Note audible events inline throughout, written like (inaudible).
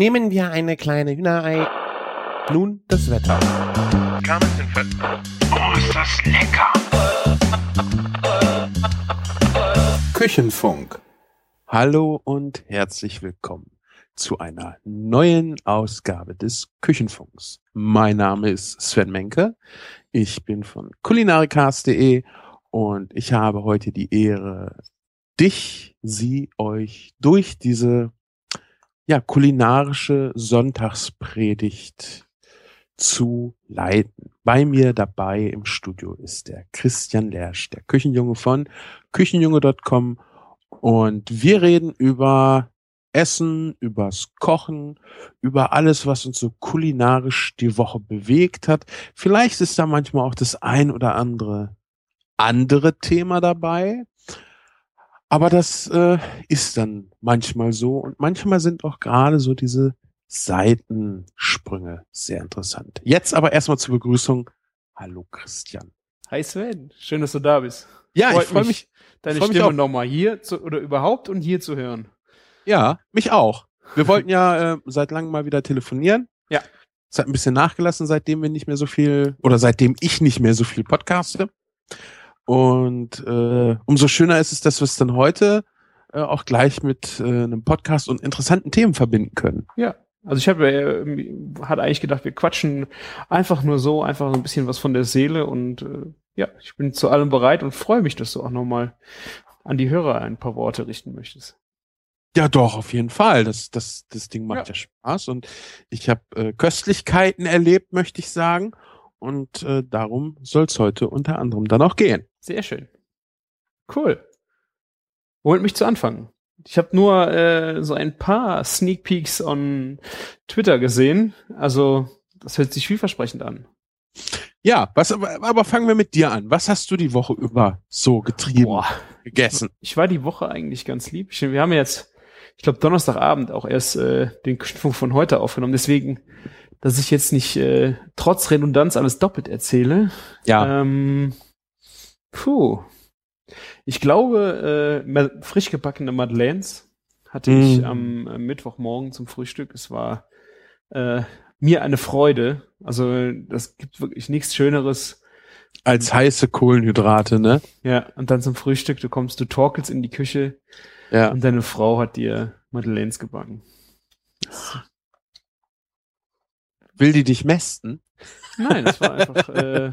Nehmen wir eine kleine Hühnerei. Nun das Wetter. Oh, ist das lecker! Küchenfunk. Hallo und herzlich willkommen zu einer neuen Ausgabe des Küchenfunks. Mein Name ist Sven Menke. Ich bin von kulinarikast.de und ich habe heute die Ehre, dich, sie, euch durch diese ja, kulinarische Sonntagspredigt zu leiten. Bei mir dabei im Studio ist der Christian Lersch, der Küchenjunge von küchenjunge.com und wir reden über Essen, übers Kochen, über alles, was uns so kulinarisch die Woche bewegt hat. Vielleicht ist da manchmal auch das ein oder andere andere Thema dabei. Aber das äh, ist dann manchmal so und manchmal sind auch gerade so diese Seitensprünge sehr interessant. Jetzt aber erstmal zur Begrüßung. Hallo Christian. Hi Sven, schön, dass du da bist. Ja, Freut ich freue mich, deine freu Stimme nochmal hier zu, oder überhaupt und hier zu hören. Ja, mich auch. Wir wollten ja äh, seit langem mal wieder telefonieren. Ja. Es hat ein bisschen nachgelassen, seitdem wir nicht mehr so viel oder seitdem ich nicht mehr so viel podcaste. Und äh, umso schöner ist es, dass wir es dann heute äh, auch gleich mit äh, einem Podcast und interessanten Themen verbinden können. Ja. Also ich habe äh, hatte eigentlich gedacht, wir quatschen einfach nur so, einfach so ein bisschen was von der Seele und äh, ja, ich bin zu allem bereit und freue mich, dass du auch nochmal an die Hörer ein paar Worte richten möchtest. Ja, doch, auf jeden Fall. Das, das, das Ding macht ja, ja Spaß und ich habe äh, Köstlichkeiten erlebt, möchte ich sagen. Und äh, darum soll es heute unter anderem dann auch gehen. Sehr schön. Cool. Womit mich zu anfangen? Ich habe nur äh, so ein paar Sneak Peeks on Twitter gesehen. Also, das hört sich vielversprechend an. Ja, was aber, fangen wir mit dir an. Was hast du die Woche über so getrieben, Boah. gegessen? Ich war die Woche eigentlich ganz lieb. Ich, wir haben jetzt, ich glaube, Donnerstagabend auch erst äh, den Küchenfunk von heute aufgenommen. Deswegen dass ich jetzt nicht äh, trotz Redundanz alles doppelt erzähle. Ja. Ähm, puh. Ich glaube, äh, frisch gebackene Madeleines hatte mm. ich am äh, Mittwochmorgen zum Frühstück. Es war äh, mir eine Freude. Also das gibt wirklich nichts Schöneres. Als heiße Kohlenhydrate, ne? Ja, und dann zum Frühstück, du kommst, du torkelst in die Küche ja. und deine Frau hat dir Madeleines gebacken. Das Will die dich mästen? Nein, es war einfach, (laughs) äh,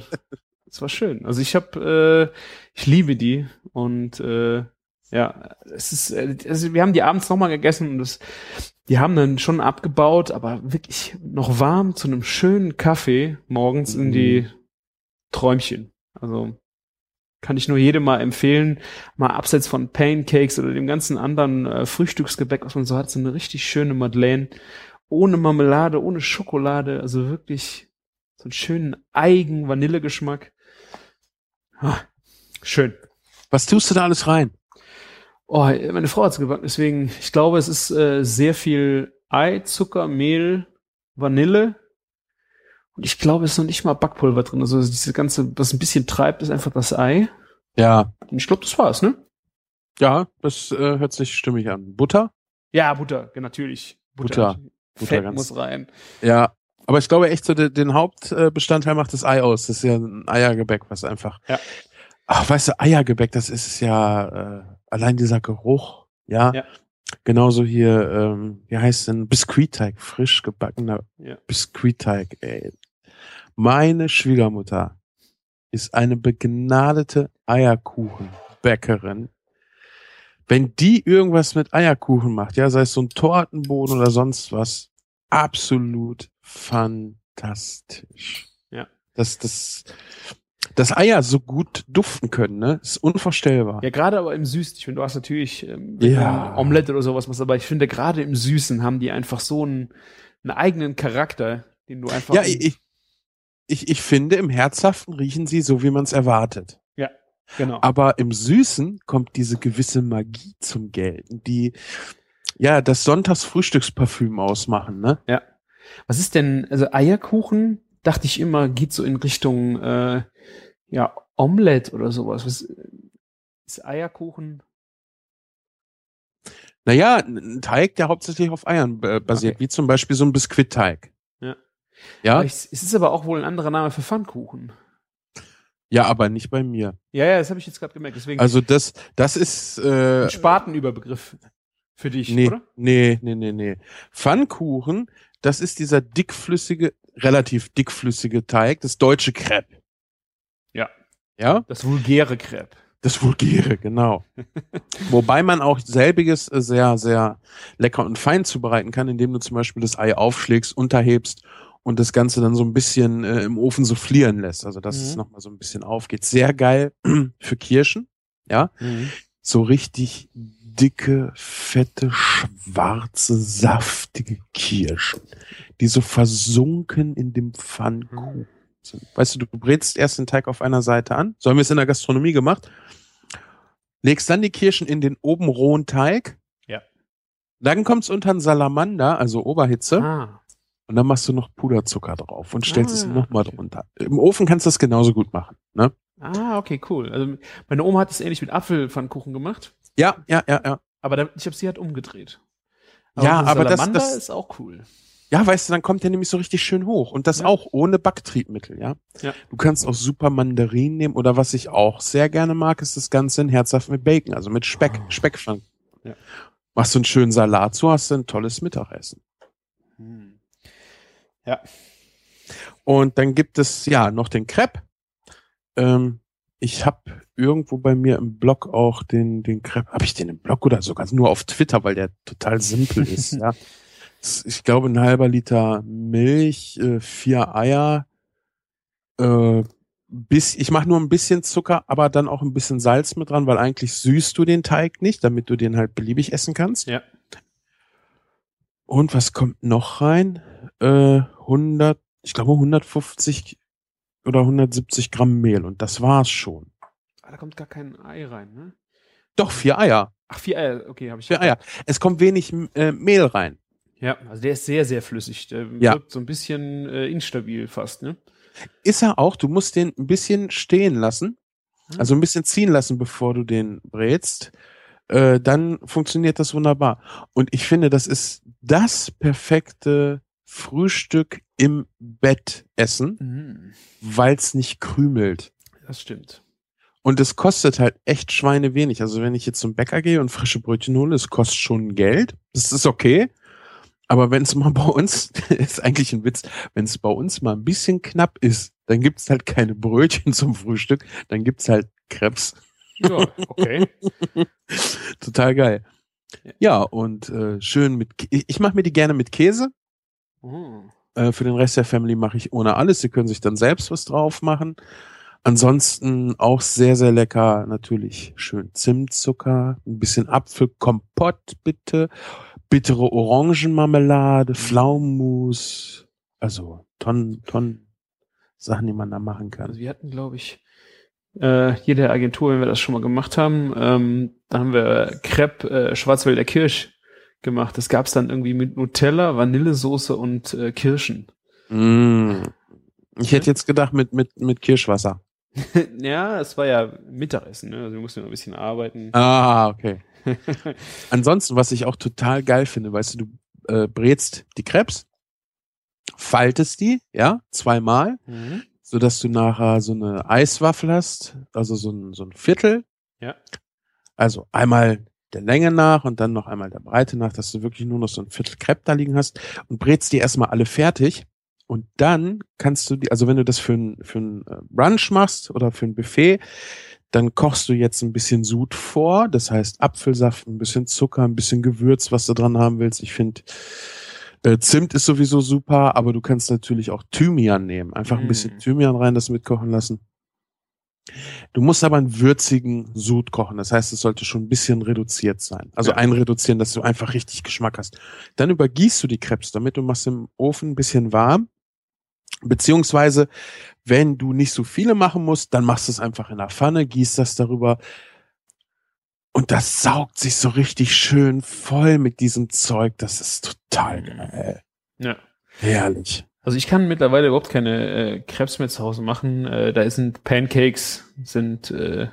es war schön. Also ich habe, äh, ich liebe die und äh, ja, es ist, äh, also wir haben die abends nochmal gegessen und das, die haben dann schon abgebaut, aber wirklich noch warm zu einem schönen Kaffee morgens mhm. in die mhm. Träumchen. Also kann ich nur jedem mal empfehlen, mal abseits von Pancakes oder dem ganzen anderen äh, Frühstücksgebäck, was man so hat, so eine richtig schöne Madeleine ohne Marmelade, ohne Schokolade, also wirklich so einen schönen Eigen-Vanillegeschmack. Ah, schön. Was tust du da alles rein? Oh, meine Frau hat's gebacken, deswegen, ich glaube, es ist äh, sehr viel Ei, Zucker, Mehl, Vanille. Und ich glaube, es ist noch nicht mal Backpulver drin. Also diese ganze, was ein bisschen treibt, ist einfach das Ei. Ja. Und ich glaube, das war's, ne? Ja, das äh, hört sich stimmig an. Butter? Ja, Butter, natürlich. Butter. Butter. Fett ganz, muss rein. Ja, aber ich glaube echt so, den, den Hauptbestandteil macht das Ei aus. Das ist ja ein Eiergebäck, was einfach. Ja. Ach, weißt du, Eiergebäck, das ist ja äh, allein dieser Geruch, ja. ja. Genauso hier, ähm, wie heißt denn Biskuitteig, frisch gebackener ja. Biskuitteig. Ey. Meine Schwiegermutter ist eine begnadete Eierkuchenbäckerin wenn die irgendwas mit Eierkuchen macht, ja, sei es so ein Tortenboden oder sonst was, absolut fantastisch. Ja. Das, das, dass Eier so gut duften können, ne, ist unvorstellbar. Ja, gerade aber im Süßen. Ich finde, du hast natürlich ähm, ja. Omelette oder sowas, was, aber ich finde, gerade im Süßen haben die einfach so einen, einen eigenen Charakter, den du einfach. Ja, ich, ich, ich finde, im Herzhaften riechen sie so, wie man es erwartet. Genau. Aber im Süßen kommt diese gewisse Magie zum Gelten, die ja das Sonntagsfrühstücksparfüm ausmachen, ne? Ja. Was ist denn, also Eierkuchen, dachte ich immer, geht so in Richtung äh, ja, Omelette oder sowas. Was ist Eierkuchen? Naja, ein Teig, der hauptsächlich auf Eiern äh, basiert, Okay. wie zum Beispiel so ein Biskuitteig. Ja. Ja, es ist aber auch wohl ein anderer Name für Pfannkuchen. Ja, aber nicht bei mir. Ja, ja, das habe ich jetzt gerade gemerkt. Deswegen Also das, das ist äh, ein Spatenüberbegriff für dich, nee, oder? nee, nee, nee, nee. Pfannkuchen, das ist dieser dickflüssige, relativ dickflüssige Teig, das deutsche Crepe. Ja. Ja, Das vulgäre Crepe. das vulgäre, genau. (laughs) Wobei man auch selbiges sehr, sehr lecker und fein zubereiten kann, indem du zum Beispiel das Ei aufschlägst, unterhebst und das Ganze dann so ein bisschen äh, im Ofen soufflieren lässt. Also dass es Mhm. nochmal so ein bisschen aufgeht. Sehr geil (clears throat) für Kirschen. Ja, so richtig dicke, fette, schwarze, saftige Kirschen, die so versunken in dem Pfannkuchen sind. Weißt du, du brätst erst den Teig auf einer Seite an, so haben wir es in der Gastronomie gemacht, legst dann die Kirschen in den oben rohen Teig, Ja. dann kommt's unter einen Salamander, also Oberhitze, Ah. Und dann machst du noch Puderzucker drauf und stellst Ah, es nochmal okay. drunter. Im Ofen kannst du das genauso gut machen. Ne? ah, okay, cool. Also meine Oma hat es ähnlich mit Apfelpfannkuchen gemacht, Ja, ja, ja, ja. aber da, ich habe sie halt umgedreht. Ja, so aber das- das- ist auch cool. Ja, weißt du, dann kommt der nämlich so richtig schön hoch. Und das Ja. auch ohne Backtriebmittel, ja? Ja. Du kannst auch super Mandarinen nehmen oder was ich auch sehr gerne mag, ist das Ganze in herzhaft mit Bacon, also mit Speck, Oh. Speckpfann. Ja. Machst du einen schönen Salat, so hast du ein tolles Mittagessen. Hm. Ja. Und dann gibt es ja noch den Crepe. Ähm, ich habe irgendwo bei mir im Blog auch den, den Crepe. Habe ich den im Blog oder sogar nur auf Twitter, weil der total simpel ist. ja. (laughs) Ich glaube, ein halber Liter Milch, äh, vier Eier, äh, bis, ich mache nur ein bisschen Zucker, aber dann auch ein bisschen Salz mit dran, weil eigentlich süßt du den Teig nicht, damit du den halt beliebig essen kannst. Ja. Und was kommt noch rein? Äh, 100, ich glaube 150 oder 170 Gramm Mehl und das war's schon. Ah, da kommt gar kein Ei rein, ne? Doch, vier Eier. Ach, vier Eier, okay, habe ich. Vier Eier. Es kommt wenig äh, Mehl rein. Ja, also der ist sehr, sehr flüssig. Der Ja. wirkt so ein bisschen äh, instabil fast, ne? Ist er auch, du musst den ein bisschen stehen lassen, Hm. also ein bisschen ziehen lassen, bevor du den brätst. Äh, dann funktioniert das wunderbar. Und ich finde, das ist das perfekte Frühstück im Bett essen, Mhm. weil es nicht krümelt. Das stimmt. Und es kostet halt echt Schweine wenig. Also wenn ich jetzt zum Bäcker gehe und frische Brötchen hole, es kostet schon Geld. Das ist okay. Aber wenn es mal bei uns, (laughs) ist eigentlich ein Witz, wenn es bei uns mal ein bisschen knapp ist, dann gibt's halt keine Brötchen zum Frühstück, dann gibt's halt Krebs. Ja, okay. (laughs) Total geil. Ja. Und äh, schön mit, Kä- ich ich mache mir die gerne mit Käse. Mhm. Äh, für den Rest der Family mache ich ohne alles. Sie können sich dann selbst was drauf machen. Ansonsten auch sehr, sehr lecker. Natürlich schön Zimtzucker, ein bisschen Apfelkompott bitte, bittere Orangenmarmelade, Pflaumenmus. Also Tonnen, Tonnen Sachen, die man da machen kann. Also wir hatten, glaube ich, äh, jede Agentur, wenn wir das schon mal gemacht haben, ähm, da haben wir Crepe äh, Schwarzwälder Kirsch gemacht. Das gab's dann irgendwie mit Nutella, Vanillesoße und äh, Kirschen. Mm. Ich hätte jetzt gedacht mit, mit, mit Kirschwasser. (laughs) ja, es war ja Mittagessen, ne? Also wir mussten noch ein bisschen arbeiten. Ah, okay. (laughs) Ansonsten, was ich auch total geil finde, weißt du, du äh, brätst die Krebs, faltest die, ja, zweimal, Mhm. so dass du nachher so eine Eiswaffel hast, also so ein, so ein Viertel. Ja. Also einmal der Länge nach und dann noch einmal der Breite nach, dass du wirklich nur noch so ein Viertel Crepe da liegen hast und brätst die erstmal alle fertig. Und dann kannst du die, also wenn du das für ein, für ein äh, Brunch machst oder für ein Buffet, dann kochst du jetzt ein bisschen Sud vor, das heißt Apfelsaft, ein bisschen Zucker, ein bisschen Gewürz, was du dran haben willst. Ich finde, äh, Zimt ist sowieso super, aber du kannst natürlich auch Thymian nehmen. Einfach ein Mm. bisschen Thymian rein, das mitkochen lassen. Du musst aber einen würzigen Sud kochen. Das heißt, es sollte schon ein bisschen reduziert sein. Also Ja. einreduzieren, dass du einfach richtig Geschmack hast. Dann übergießt du die Krebs damit und machst im Ofen ein bisschen warm. Beziehungsweise, wenn du nicht so viele machen musst, dann machst du es einfach in der Pfanne, gießt das darüber. Und das saugt sich so richtig schön voll mit diesem Zeug. Das ist total geil. Ja. Herrlich. Also ich kann mittlerweile überhaupt keine äh, Krebs mehr zu Hause machen. Äh, da sind Pancakes, sind äh,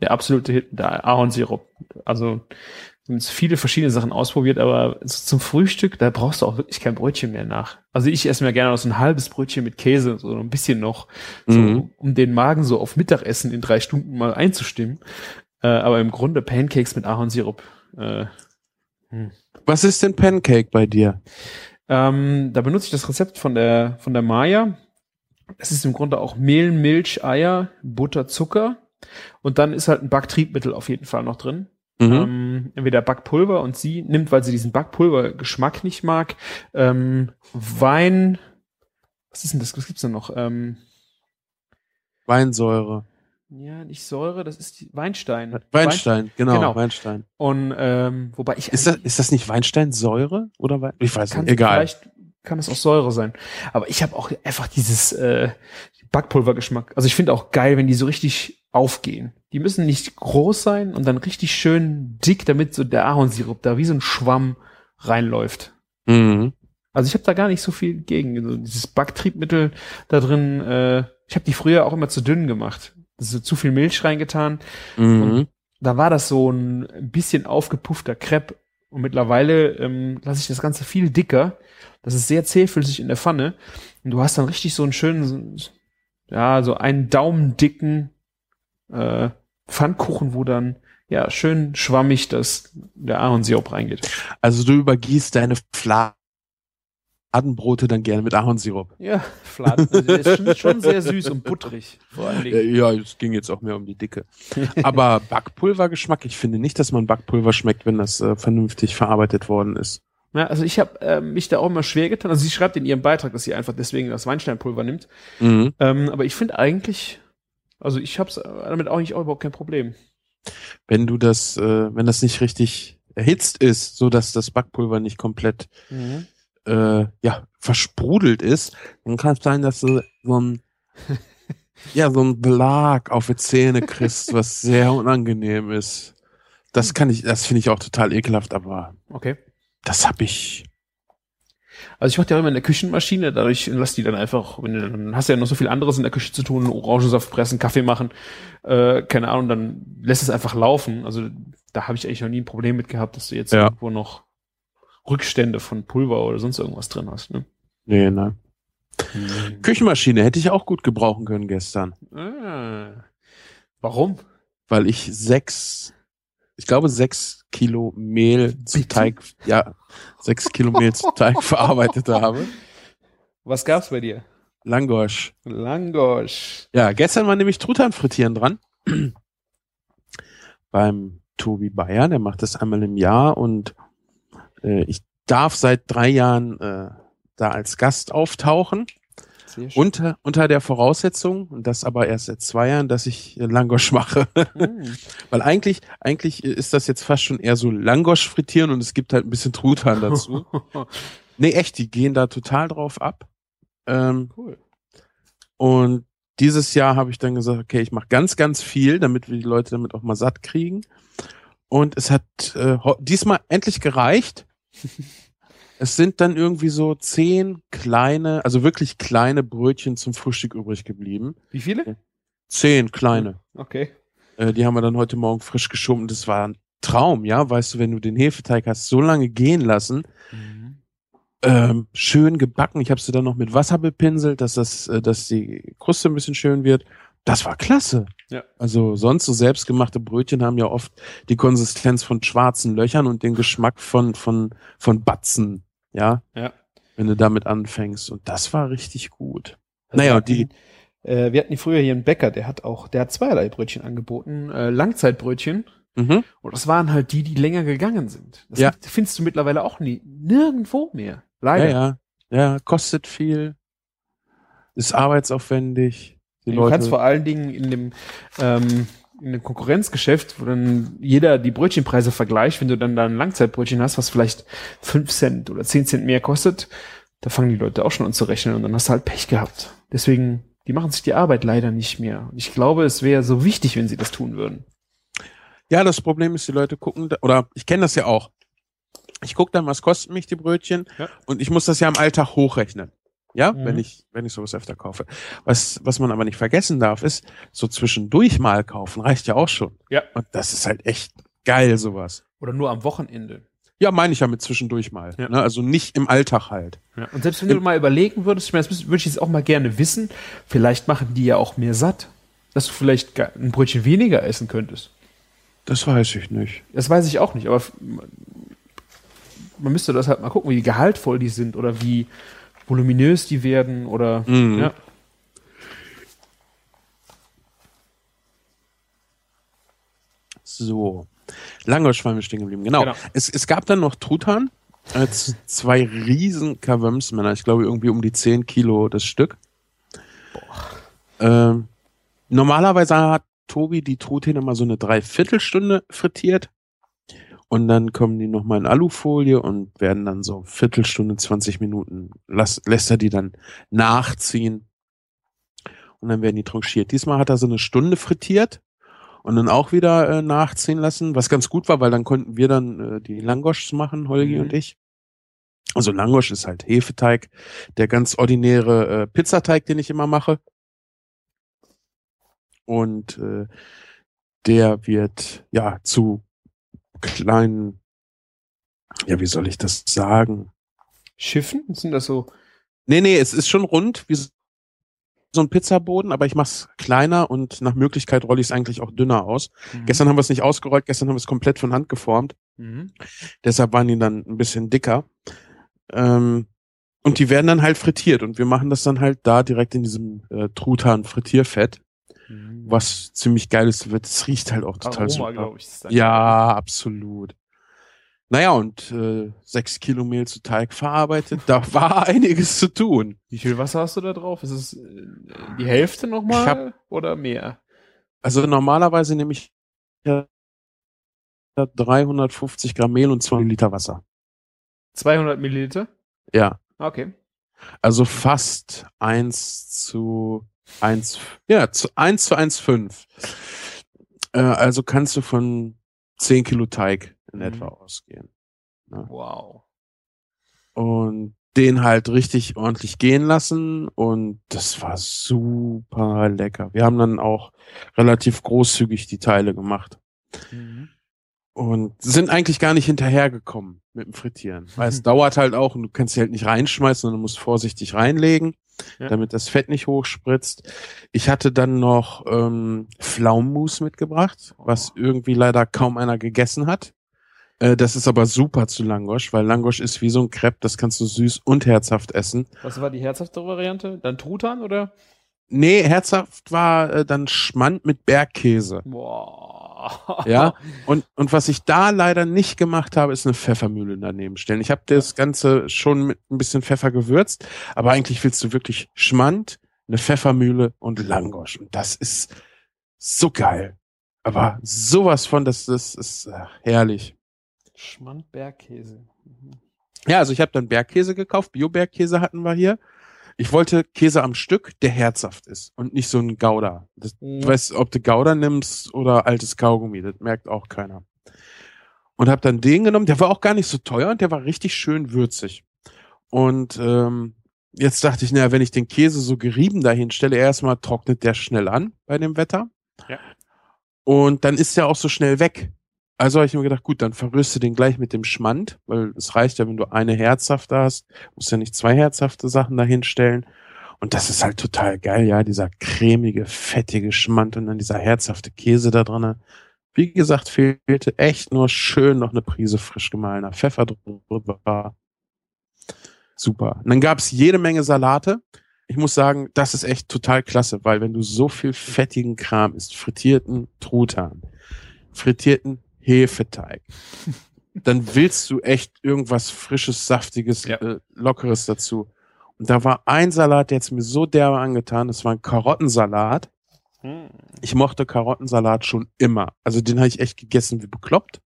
der absolute Hit, der Ahornsirup. Also und viele verschiedene Sachen ausprobiert, aber zum Frühstück, da brauchst du auch wirklich kein Brötchen mehr nach. Also ich esse mir gerne noch so ein halbes Brötchen mit Käse, so ein bisschen noch, so, Mhm. um den Magen so auf Mittagessen in drei Stunden mal einzustimmen. Äh, aber im Grunde Pancakes mit Ahornsirup. Äh, Was ist denn Pancake bei dir? Ähm, da benutze ich das Rezept von der, von der Maya. Es ist im Grunde auch Mehl, Milch, Eier, Butter, Zucker. Und dann ist halt ein Backtriebmittel auf jeden Fall noch drin. Mhm. Ähm, entweder Backpulver und sie nimmt, weil sie diesen Backpulvergeschmack nicht mag, ähm, Wein, was ist denn das, was gibt's denn noch? Ähm, Weinsäure. Ja, nicht Säure, das ist die Weinstein. Weinstein, genau, Genau. Weinstein. Und ähm, wobei ich Ist das, ist das nicht Weinsteinsäure oder Wein? Ich weiß nicht. Egal. Vielleicht kann es auch Säure sein. Aber ich habe auch einfach dieses äh, Backpulvergeschmack. Also ich finde auch geil, wenn die so richtig aufgehen. Die müssen nicht groß sein und dann richtig schön dick, damit so der Ahornsirup da wie so ein Schwamm reinläuft. Mhm. Also ich habe da gar nicht so viel gegen. So dieses Backtriebmittel da drin, äh, ich habe die früher auch immer zu dünn gemacht. Das ist so zu viel Milch reingetan. Mhm. Da war das so ein bisschen aufgepuffter Crepe. Und mittlerweile ähm, lasse ich das Ganze viel dicker. Das ist sehr zähflüssig in der Pfanne. Und du hast dann richtig so einen schönen, ja, so einen daumendicken äh, Pfannkuchen, wo dann ja schön schwammig das der Ahornsirup reingeht. Also du übergießt deine Fladenbrote dann gerne mit Ahornsirup. Ja, Fladen. Also ist schon, schon sehr süß und butterig. Vor allen Ja, Dingen. ja, es ging jetzt auch mehr um die Dicke. Aber (laughs) Backpulvergeschmack, ich finde nicht, dass man Backpulver schmeckt, wenn das äh, vernünftig verarbeitet worden ist. Ja, also ich habe äh, mich da auch immer schwer getan. Also sie schreibt in ihrem Beitrag, dass sie einfach deswegen das Weinsteinpulver nimmt. Mhm. Ähm, aber ich finde eigentlich, also ich habe damit auch nicht auch überhaupt kein Problem. Wenn du das, äh, wenn das nicht richtig erhitzt ist, so dass das Backpulver nicht komplett äh, ja versprudelt ist, dann kann es sein, dass du so ein (laughs) ja so ein Belag auf die Zähne kriegst, was sehr unangenehm ist. Das kann ich, das finde ich auch total ekelhaft, aber Okay. das habe ich. Also ich mache ja immer in der Küchenmaschine, dadurch lass die dann einfach, wenn du, dann hast du ja noch so viel anderes in der Küche zu tun, Orangensaft pressen, Kaffee machen, äh, keine Ahnung, dann lässt es einfach laufen. Also da habe ich eigentlich noch nie ein Problem mit gehabt, dass du jetzt Ja. irgendwo noch Rückstände von Pulver oder sonst irgendwas drin hast. Ne? Nee, nein. Küchenmaschine hätte ich auch gut gebrauchen können gestern, Ah. Warum? weil ich sechs, ich glaube sechs Kilo Mehl zu Bitte? Teig, ja, sechs Kilo Mehl zu Teig (laughs) verarbeitet habe. Was gab's bei dir? Langosch. Langosch. Ja, gestern war nämlich Truthahn frittieren dran. (clears throat) Beim Tobi Bayer, der macht das einmal im Jahr und äh, ich darf seit drei Jahren äh, da als Gast auftauchen. Unter, unter der Voraussetzung, und das aber erst seit zwei Jahren, dass ich äh, Langosch mache. Hm. (laughs) Weil eigentlich, eigentlich ist das jetzt fast schon eher so Langosch frittieren und es gibt halt ein bisschen Truthahn dazu. (laughs) nee, echt, die gehen da total drauf ab. Ähm, cool. und dieses Jahr habe ich dann gesagt, okay, ich mache ganz, ganz viel, damit wir die Leute damit auch mal satt kriegen. Und es hat äh, diesmal endlich gereicht. Es sind dann irgendwie so zehn kleine, also wirklich kleine Brötchen zum Frühstück übrig geblieben. Wie viele? Zehn kleine. Okay. Äh, die haben wir dann heute Morgen frisch geschoben. Das war ein Traum, ja. Weißt du, wenn du den Hefeteig hast so lange gehen lassen, ähm, schön gebacken. Ich habe sie dann noch mit Wasser bepinselt, dass das, äh, dass die Kruste ein bisschen schön wird. Das war klasse. Ja. Also sonst so selbstgemachte Brötchen haben ja oft die Konsistenz von schwarzen Löchern und den Geschmack von von von Batzen. Ja. Ja. Wenn du damit anfängst. Und das war richtig gut. Also Naja, und die- hatten, Äh, wir hatten hier früher hier einen Bäcker, der hat auch, der hat zweierlei Brötchen angeboten. Äh, Langzeitbrötchen. Mhm. Und das waren halt die, die länger gegangen sind. Das Ja. findest du mittlerweile auch nie. Nirgendwo mehr. Leider. Ja, ja. Ja, kostet viel. Ist arbeitsaufwendig. Die du Leute. kannst vor allen Dingen in dem, ähm, in dem Konkurrenzgeschäft, wo dann jeder die Brötchenpreise vergleicht, wenn du dann da ein Langzeitbrötchen hast, was vielleicht fünf Cent oder zehn Cent mehr kostet, da fangen die Leute auch schon an zu rechnen und dann hast du halt Pech gehabt. Deswegen, die machen sich die Arbeit leider nicht mehr. Und ich glaube, es wäre so wichtig, wenn sie das tun würden. Ja, das Problem ist, die Leute gucken, da- oder ich kenne das ja auch. Ich gucke dann, was kosten mich die Brötchen Ja. und ich muss das ja im Alltag hochrechnen. Ja, Mhm. wenn ich, wenn ich sowas öfter kaufe. Was, was man aber nicht vergessen darf, ist, so zwischendurch mal kaufen reicht ja auch schon. Ja. Und das ist halt echt geil sowas. Oder nur am Wochenende. Ja, meine ich ja mit zwischendurch mal. Ja. Ne? Also nicht im Alltag halt. Ja. Und selbst wenn du mal überlegen würdest, ich meine, das würde ich jetzt auch mal gerne wissen, vielleicht machen die ja auch mehr satt, dass du vielleicht ein Brötchen weniger essen könntest. Das weiß ich nicht. Das weiß ich auch nicht, aber man müsste das halt mal gucken, wie gehaltvoll die sind oder wie voluminös die werden oder Mhm. ja. So. Langosch waren wir stehen geblieben. Genau. Genau. Es, es gab dann noch Truthahn. Als zwei riesen Kavömsmänner. Ich glaube irgendwie um die 10 Kilo das Stück. Ähm, normalerweise hat Tobi die Truthähne mal so eine Dreiviertelstunde frittiert. Und dann kommen die nochmal in Alufolie und werden dann so Viertelstunde, 20 Minuten, lass, lässt er die dann nachziehen. Und dann werden die tranchiert. Diesmal hat er so eine Stunde frittiert und dann auch wieder äh, nachziehen lassen, was ganz gut war, weil dann konnten wir dann äh, die Langoschs machen, Holgi Mhm. und ich. Also Langosch ist halt Hefeteig, der ganz ordinäre äh, Pizzateig, den ich immer mache. Und äh, der wird ja zu kleinen, ja, wie soll ich das sagen? Schiffen? Sind das so? Nee, nee, es ist schon rund, wie so ein Pizzaboden, aber ich mach's kleiner und nach Möglichkeit rolle ich es eigentlich auch dünner aus. Gestern haben wir es nicht ausgerollt, gestern haben wir es komplett von Hand geformt. Mhm. Deshalb waren die dann ein bisschen dicker. Ähm, und die werden dann halt frittiert und wir machen das dann halt da direkt in diesem äh, Truthahn-Frittierfett, Mhm. Was ziemlich geil ist. wird. Es riecht halt auch total Aroma, super. ich. Ja, absolut. Naja, und äh, sechs Kilo Mehl zu Teig verarbeitet, da (laughs) war einiges zu tun. Wie viel Wasser hast du da drauf? Ist es äh, die Hälfte Ich nochmal hab- oder mehr? Also normalerweise nehme ich ja 350 Gramm Mehl und 2 Liter Wasser. 200 Milliliter? Ja, Okay. also fast eins zu eins, ja, zu eins zu 1,5. Äh, also kannst du von 10 Kilo Teig in Mhm. etwa ausgehen. Wow. Und den halt richtig ordentlich gehen lassen und das war super lecker. Wir haben dann auch relativ großzügig die Teile gemacht. Mhm. Und sind eigentlich gar nicht hinterhergekommen mit dem Frittieren. (laughs) Weil es dauert halt auch und du kannst sie halt nicht reinschmeißen, sondern du musst vorsichtig reinlegen, Ja. damit das Fett nicht hochspritzt. Ich hatte dann noch ähm, Pflaumenmus mitgebracht, was Oh. irgendwie leider kaum einer gegessen hat. Äh, das ist aber super zu Langosch, weil Langosch ist wie so ein Crepe, das kannst du süß und herzhaft essen. Was war die herzhafte Variante? Dann Truthahn oder? Nee, herzhaft war äh, dann Schmand mit Bergkäse. Boah. (laughs) Ja, und, und was ich da leider nicht gemacht habe, ist eine Pfeffermühle daneben stellen. Ich habe das Ganze schon mit ein bisschen Pfeffer gewürzt, aber eigentlich willst du wirklich Schmand, eine Pfeffermühle und Langosch. Und das ist so geil. Aber sowas von, das, das ist äh, herrlich. Schmand Bergkäse. Mhm. Ja, also ich habe dann Bergkäse gekauft, Bio-Bergkäse hatten wir hier. Ich wollte Käse am Stück, der herzhaft ist und nicht so ein Gouda. Das, Mhm. Du weißt, ob du Gouda nimmst oder altes Kaugummi, das merkt auch keiner. Und habe dann den genommen, der war auch gar nicht so teuer und der war richtig schön würzig. Und ähm, jetzt dachte ich, naja, wenn ich den Käse so gerieben dahin stelle, erstmal trocknet der schnell an bei dem Wetter. Ja. Und dann ist der auch so schnell weg. Also habe ich mir gedacht, gut, dann verrührst du den gleich mit dem Schmand, weil es reicht ja, wenn du eine herzhafte hast, musst ja nicht zwei herzhafte Sachen dahin stellen. Und das ist halt total geil, ja, dieser cremige, fettige Schmand und dann dieser herzhafte Käse da drinne. Wie gesagt, fehlte echt nur schön noch eine Prise frisch gemahlener Pfeffer drüber. Super. Und dann gab's jede Menge Salate. Ich muss sagen, das ist echt total klasse, weil wenn du so viel fettigen Kram isst, frittierten Truthahn, frittierten Hefeteig, (laughs) dann willst du echt irgendwas frisches, saftiges, Ja. äh, lockeres dazu. Und da war ein Salat, der hat's mir so derbe angetan, das war ein Karottensalat. Hm. Ich mochte Karottensalat schon immer. Also den habe ich echt gegessen wie bekloppt.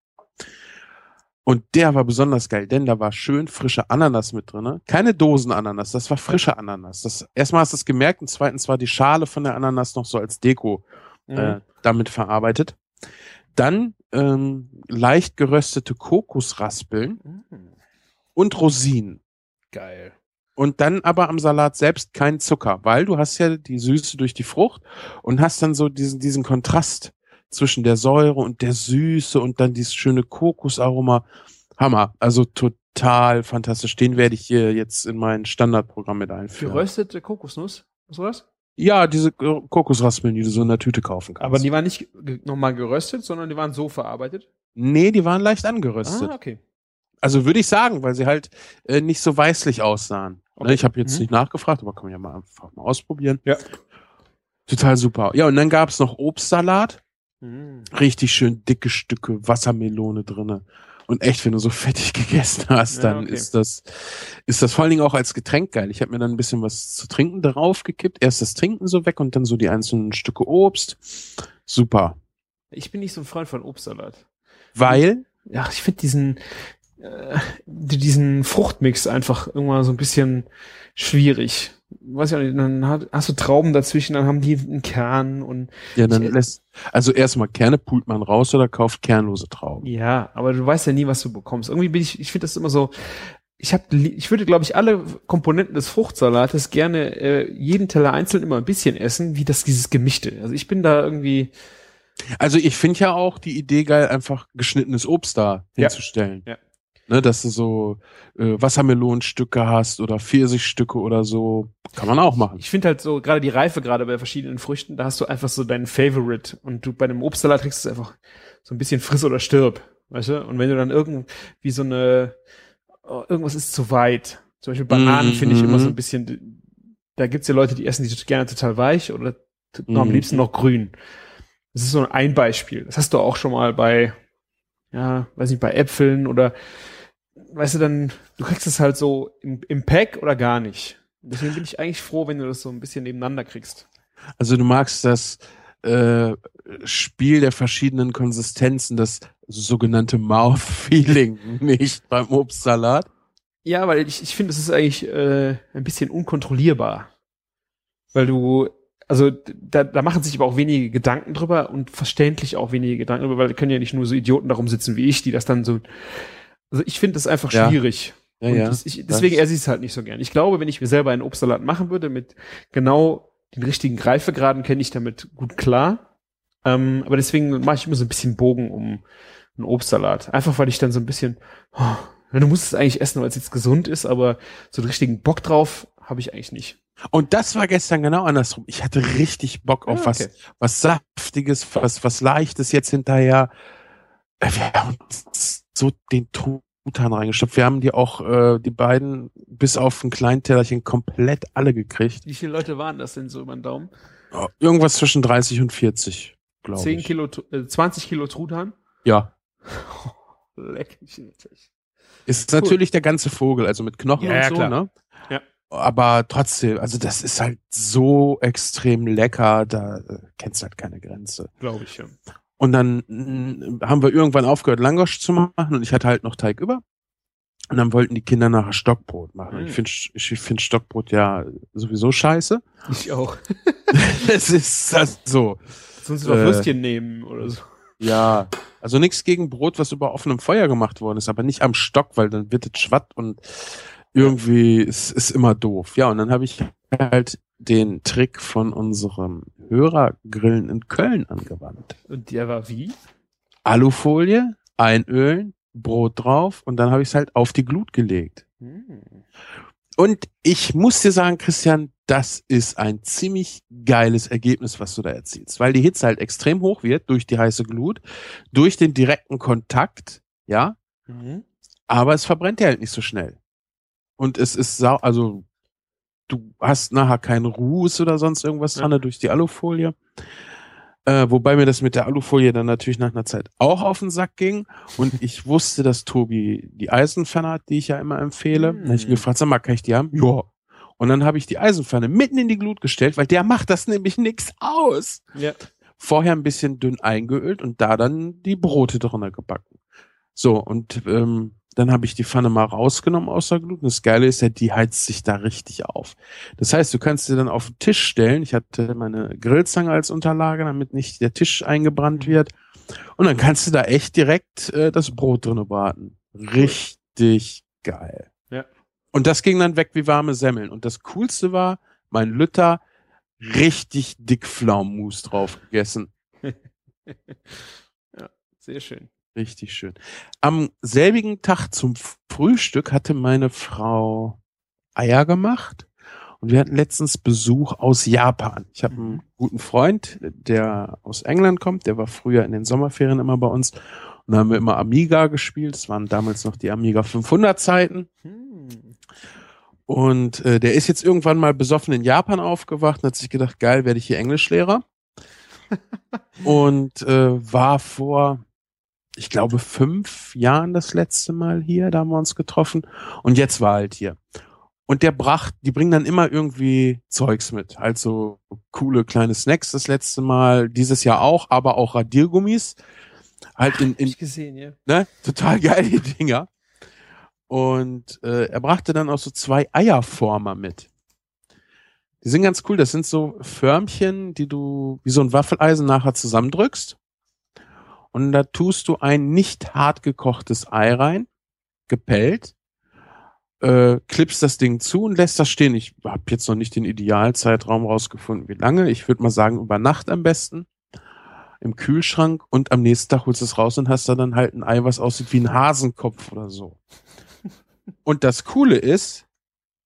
Und der war besonders geil, denn da war schön frische Ananas mit drinne. Keine Dosenananas, das war frische Ananas. Das, erstmal hast du es gemerkt und zweitens war die Schale von der Ananas noch so als Deko äh, Mhm. damit verarbeitet. Dann ähm, leicht geröstete Kokosraspeln Mhm. und Rosinen. Geil. Und dann aber am Salat selbst kein Zucker, weil du hast ja die Süße durch die Frucht und hast dann so diesen, diesen Kontrast zwischen der Säure und der Süße und dann dieses schöne Kokosaroma. Hammer. Also total fantastisch. Den werde ich hier jetzt in mein Standardprogramm mit einführen. Geröstete Kokosnuss? Was war das? Ja, diese Kokosraspeln, die du so in der Tüte kaufen kannst. Aber die waren nicht nochmal geröstet, sondern die waren so verarbeitet? Nee, die waren leicht angeröstet. Ah, okay. Also würde ich sagen, weil sie halt äh, nicht so weißlich aussahen. Ne, Okay. Ich habe jetzt Mhm. nicht nachgefragt, aber kann man ja mal einfach mal ausprobieren. Ja. Total super. Ja, und dann gab's noch Obstsalat. Mhm. Richtig schön dicke Stücke Wassermelone drinne. Und echt, wenn du so (laughs) fettig gegessen hast, Ja, dann okay. ist das, ist das vor allen Dingen auch als Getränk geil. Ich habe mir dann ein bisschen was zu trinken drauf gekippt. Erst das Trinken so weg und dann so die einzelnen Stücke Obst. Super. Ich bin nicht so ein Freund von Obstsalat. Weil, Ja, ich finde diesen, äh, die- diesen Fruchtmix einfach irgendwann so ein bisschen schwierig. Weiß ich auch nicht, dann hat, hast du Trauben dazwischen, dann haben die einen Kern und ja, dann Ich- lässt, also erstmal Kerne pult man raus oder kauft kernlose Trauben. ja, aber du weißt ja nie, was du bekommst. Irgendwie bin ich, ich finde das immer so, ich habe, ich würde, glaube ich, alle Komponenten des Fruchtsalates gerne äh, jeden Teller einzeln immer ein bisschen essen, wie das dieses Gemischte. Also ich bin da irgendwie, Also ich finde ja auch die Idee geil, einfach geschnittenes Obst da Ja. hinzustellen. Ja. Ne, dass du so äh, Wassermelonenstücke hast oder Pfirsichstücke oder so. Kann man auch machen. ich finde halt so gerade die Reife gerade bei verschiedenen Früchten, da hast du einfach so deinen Favorite und du bei einem Obstsalat kriegst du es einfach so ein bisschen friss oder stirb, weißt du? Und wenn du dann irgendwie so eine oh, irgendwas ist zu weit, zum Beispiel Bananen Mhm, finde ich immer so mhm. ein bisschen, da gibt's ja Leute, die essen die gerne total weich oder t- am Mhm. liebsten noch grün. Das ist so ein Beispiel. Das hast du auch schon mal bei, ja, weiß nicht, bei Äpfeln oder, weißt du, dann, du kriegst es halt so im, im Pack oder gar nicht. Deswegen bin ich eigentlich froh, wenn du das so ein bisschen nebeneinander kriegst. Also du magst das äh, Spiel der verschiedenen Konsistenzen, das sogenannte Mouth-Feeling (laughs) nicht beim Obstsalat. Ja, weil ich, ich finde, es ist eigentlich äh, ein bisschen unkontrollierbar. Weil du, also da, da machen sich aber auch wenige Gedanken drüber und verständlich auch wenige Gedanken drüber, weil da können ja nicht nur so Idioten darum sitzen wie ich, die das dann so. Also ich finde das einfach Ja. schwierig. Ja, und ja. das, ich, deswegen esse ich es halt nicht so gern. Ich glaube, wenn ich mir selber einen Obstsalat machen würde, mit genau den richtigen Greifegraden, kenne ich damit gut klar. Ähm, aber deswegen mache ich immer so ein bisschen Bogen um einen Obstsalat. Einfach weil ich dann so ein bisschen, oh, du musst es eigentlich essen, weil es jetzt gesund ist, aber so den richtigen Bock drauf habe ich eigentlich nicht. Und das war gestern genau andersrum. Ich hatte richtig Bock auf Ah, okay. was, was Saftiges, was, was Leichtes jetzt hinterher. Äh, Wir haben uns so den Truthahn reingestopft. Wir haben die auch, äh, die beiden, bis auf ein kleinen Tellerchen komplett alle gekriegt. Wie viele Leute waren das denn so über den Daumen? Oh, Irgendwas zwischen 30 und 40, glaube 10 ich. Kilo, Tru- äh, 20 Kilo Truthahn? Ja. (laughs) Leck mich natürlich. Ist natürlich der ganze Vogel, also mit Knochen Ja, und ja, so, klar. ne? Ja. Aber trotzdem, also das ist halt so extrem lecker, da äh, kennst halt keine Grenze. Glaube ich, ja. Und dann mm, haben wir irgendwann aufgehört, Langosch zu machen und ich hatte halt noch Teig über. Und dann wollten die Kinder nachher Stockbrot machen. Mhm. Ich finde ich find Stockbrot ja sowieso scheiße. Ich auch. (laughs) Es ist das so. Sonst doch Äh. Würstchen nehmen oder so. Ja, also nichts gegen Brot, was über offenem Feuer gemacht worden ist, aber nicht am Stock, weil dann wird es schwatt und irgendwie ist, ist immer doof. Ja, und dann habe ich halt den Trick von unserem Hörergrillen in Köln angewandt. Und der war wie? Alufolie, einölen, Brot drauf und dann habe ich es halt auf die Glut gelegt. Hm. Und ich muss dir sagen, Christian, das ist ein ziemlich geiles Ergebnis, was du da erzielst, weil die Hitze halt extrem hoch wird durch die heiße Glut, durch den direkten Kontakt, ja, Mhm. aber es verbrennt ja halt nicht so schnell. Und es ist sau, also du hast nachher keinen Ruß oder sonst irgendwas Ja. dran durch die Alufolie. Äh, wobei mir das mit der Alufolie dann natürlich nach einer Zeit auch auf den Sack ging. Und ich wusste, dass Tobi die Eisenpfanne hat, die ich ja immer empfehle. Dann hab ich ihn Hm. gefragt, sag mal, kann ich die haben? Ja. Und dann habe ich die Eisenpfanne mitten in die Glut gestellt, weil der macht das nämlich nix aus. Ja. Vorher ein bisschen dünn eingeölt und da dann die Brote drunter gebacken. So, und ähm, dann habe ich die Pfanne mal rausgenommen aus der Glut. Und das Geile ist ja, die heizt sich da richtig auf. Das heißt, du kannst sie dann auf den Tisch stellen. Ich hatte meine Grillzange als Unterlage, damit nicht der Tisch eingebrannt wird. Und dann kannst du da echt direkt äh, das Brot drinne braten. Richtig geil. Ja. Und das ging dann weg wie warme Semmeln. Und das Coolste war, mein Lütter richtig dick Pflaumenmus drauf gegessen. (laughs) ja, sehr schön. Richtig schön. Am selbigen Tag zum Frühstück hatte meine Frau Eier gemacht und wir hatten letztens Besuch aus Japan. Ich habe einen guten Freund, der aus England kommt, der war früher in den Sommerferien immer bei uns und da haben wir immer Amiga gespielt. Das waren damals noch die Amiga 500 Zeiten. Hm. Und äh, der ist jetzt irgendwann mal besoffen in Japan aufgewacht und hat sich gedacht, geil, werde ich hier Englischlehrer. (laughs) und äh, war vor, ich glaube, fünf Jahren das letzte Mal hier, da haben wir uns getroffen. Und jetzt war halt hier. Und der bracht, die bringen dann immer irgendwie Zeugs mit. Also coole kleine Snacks das letzte Mal, dieses Jahr auch, aber auch Radiergummis. Halt in, in gesehen, ja. Ne? Total geile (laughs) Dinger. Und äh, er brachte dann auch so zwei Eierformer mit. Die sind ganz cool. Das sind so Förmchen, die du wie so ein Waffeleisen nachher zusammendrückst. Und da tust du ein nicht hart gekochtes Ei rein, gepellt, äh, klippst das Ding zu und lässt das stehen. Ich habe jetzt noch nicht den Idealzeitraum rausgefunden, wie lange. Ich würde mal sagen, über Nacht am besten im Kühlschrank und am nächsten Tag holst du es raus und hast da dann halt ein Ei, was aussieht wie ein Hasenkopf oder so. (laughs) Und das Coole ist,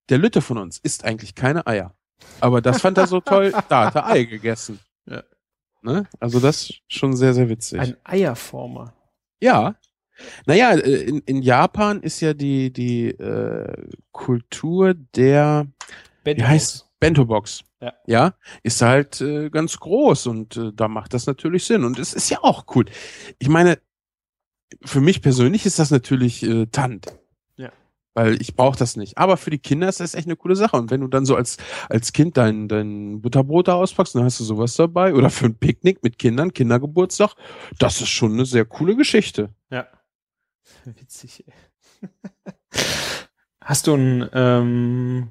der Lütte von uns isst eigentlich keine Eier. Aber das fand er so toll, da hat er Ei gegessen. Ne? Also das schon sehr, sehr witzig. Ein Eierformer. Ja. Naja, äh, in, in Japan ist ja die, die äh, Kultur der Bento wie heißt Bento Box. Ja. ja, ist halt äh, ganz groß und äh, da macht das natürlich Sinn. Und es ist ja auch cool. Ich meine, für mich persönlich ist das natürlich äh, Tant weil ich brauche das nicht. Aber für die Kinder ist das echt eine coole Sache. Und wenn du dann so als, als Kind dein, dein Butterbrot da auspackst, dann hast du sowas dabei. Oder für ein Picknick mit Kindern, Kindergeburtstag, das ist schon eine sehr coole Geschichte. Ja. (laughs) Witzig, ey. Hast du ein, ähm,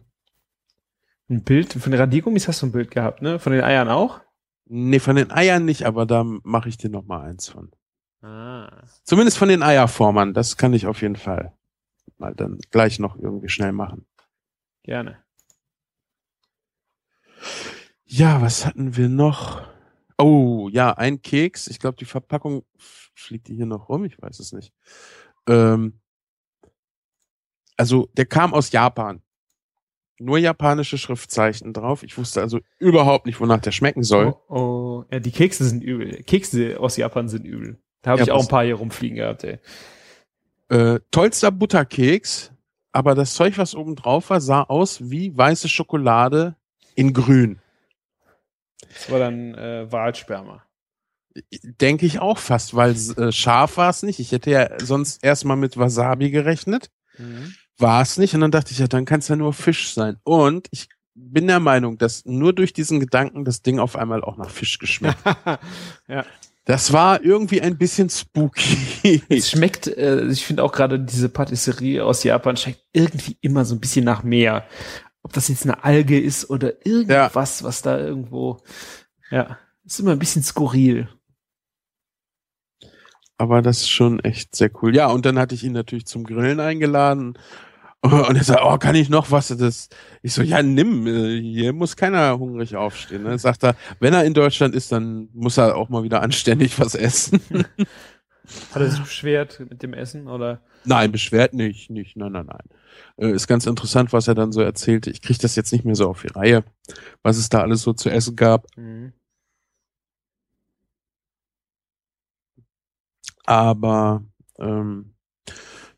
ein Bild, von den Radiergummis hast du ein Bild gehabt, ne? Von den Eiern auch? Nee, von den Eiern nicht, aber da mache ich dir noch mal eins von. Ah. Zumindest von den Eierformern, das kann ich auf jeden Fall mal dann gleich noch irgendwie schnell machen. Gerne. Ja, was hatten wir noch? Oh, ja, ein Keks. Ich glaube, die Verpackung fliegt die hier noch rum. Ich weiß es nicht. Ähm, also, der kam aus Japan. Nur japanische Schriftzeichen drauf. Ich wusste also überhaupt nicht, wonach der schmecken soll. Oh, oh. ja, die Kekse sind übel. Kekse aus Japan sind übel. Da habe ja, ich auch ein paar hier rumfliegen gehabt, ey. Äh, tollster Butterkeks, aber das Zeug, was oben drauf war, sah aus wie weiße Schokolade in grün. Das war dann äh, Walsperma. Denke ich auch fast, weil äh, scharf war es nicht. Ich hätte ja sonst erstmal mit Wasabi gerechnet. Mhm. War es nicht. Und dann dachte ich, ja, dann kann es ja nur Fisch sein. Und ich bin der Meinung, dass nur durch diesen Gedanken das Ding auf einmal auch nach Fisch (laughs) geschmeckt. ja. Das war irgendwie ein bisschen spooky. Es schmeckt, äh, ich finde auch gerade diese Patisserie aus Japan schmeckt irgendwie immer so ein bisschen nach Meer. Ob das jetzt eine Alge ist oder irgendwas, ja. was da irgendwo, ja, ist immer ein bisschen skurril. Aber das ist schon echt sehr cool. Ja, und dann hatte ich ihn natürlich zum Grillen eingeladen (laughs) und er sagt, oh, kann ich noch was? Das, ich so, ja, nimm, äh, hier muss keiner hungrig aufstehen. Ne? Sagt er, wenn er in Deutschland ist, dann muss er auch mal wieder anständig (laughs) was essen. Hat er sich beschwert mit dem Essen oder? Nein, beschwert nicht, nicht, nein, nein, nein. Äh, ist ganz interessant, was er dann so erzählte. Ich kriege das jetzt nicht mehr so auf die Reihe, was es da alles so zu essen gab. Mhm. Aber ähm,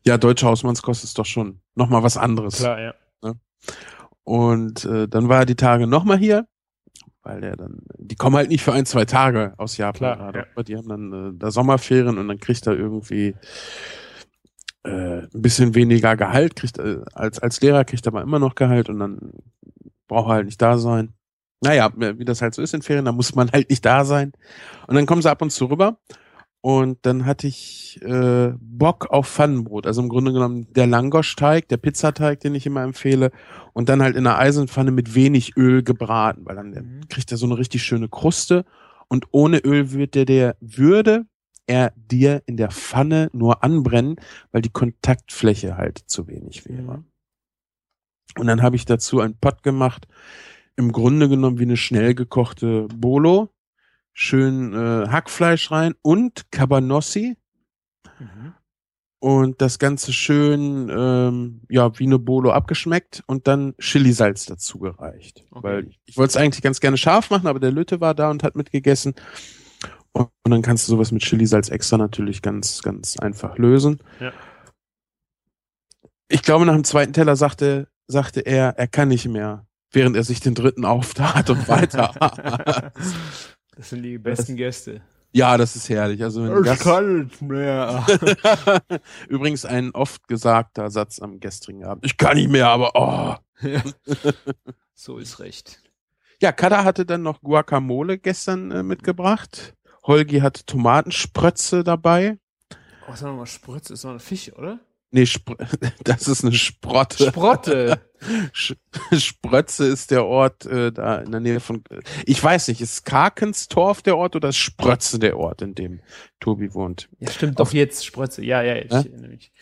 ja, deutsche Hausmannskost ist doch schon nochmal was anderes. Klar, ja. Ne? Und äh, dann war er die Tage nochmal hier, weil er dann, die kommen halt nicht für ein, zwei Tage aus Japan Klar, gerade, ja. aber die haben dann äh, da Sommerferien und dann kriegt er irgendwie äh, ein bisschen weniger Gehalt, kriegt äh, als, als Lehrer kriegt er aber immer noch Gehalt und dann braucht er halt nicht da sein. Naja, wie das halt so ist in Ferien, da muss man halt nicht da sein. Und dann kommen sie ab und zu rüber und dann hatte ich äh, Bock auf Pfannenbrot. Also im Grunde genommen der Langosch-Teig, der Pizzateig, den ich immer empfehle. Und dann halt in einer Eisenpfanne mit wenig Öl gebraten, weil dann mhm. kriegt er so eine richtig schöne Kruste. Und ohne Öl würde der, der würde er dir in der Pfanne nur anbrennen, weil die Kontaktfläche halt zu wenig wäre. Mhm. Und dann habe ich dazu einen Pott gemacht, im Grunde genommen wie eine schnell gekochte Bolo schön äh, Hackfleisch rein und Cabanossi Mhm. und das Ganze schön, ähm, ja, wie eine Bolo abgeschmeckt und dann Chilisalz dazu gereicht. Okay. Weil ich wollte es eigentlich ganz gerne scharf machen, aber der Lütte war da und hat mitgegessen. Und, und dann kannst du sowas mit Chilisalz extra natürlich ganz, ganz einfach lösen. Ja. Ich glaube, nach dem zweiten Teller sagte, sagte er, er kann nicht mehr, während er sich den dritten auftat und (laughs) weiter. Das sind die besten Gäste. ja, das ist herrlich. Also wenn ein Gast, nicht mehr. (laughs) Übrigens ein oft gesagter Satz am gestrigen Abend. Ich kann nicht mehr, aber oh. (laughs) so ist recht. Ja, Kada hatte dann noch Guacamole gestern äh, mitgebracht. Holgi hatte Tomatensprötze dabei. Oh, was haben wir mal Spritze? Ist doch ein Fisch, oder? Nee, Spr (laughs) das ist eine Sprotte. Sprotte. Sprötze ist der Ort äh, da in der Nähe von. Ich weiß nicht, ist Karkenstorf der Ort oder ist Sprötze der Ort, in dem Tobi wohnt? ja, stimmt doch jetzt, Spritze. Ja, ja, ich Ja? erinnere mich.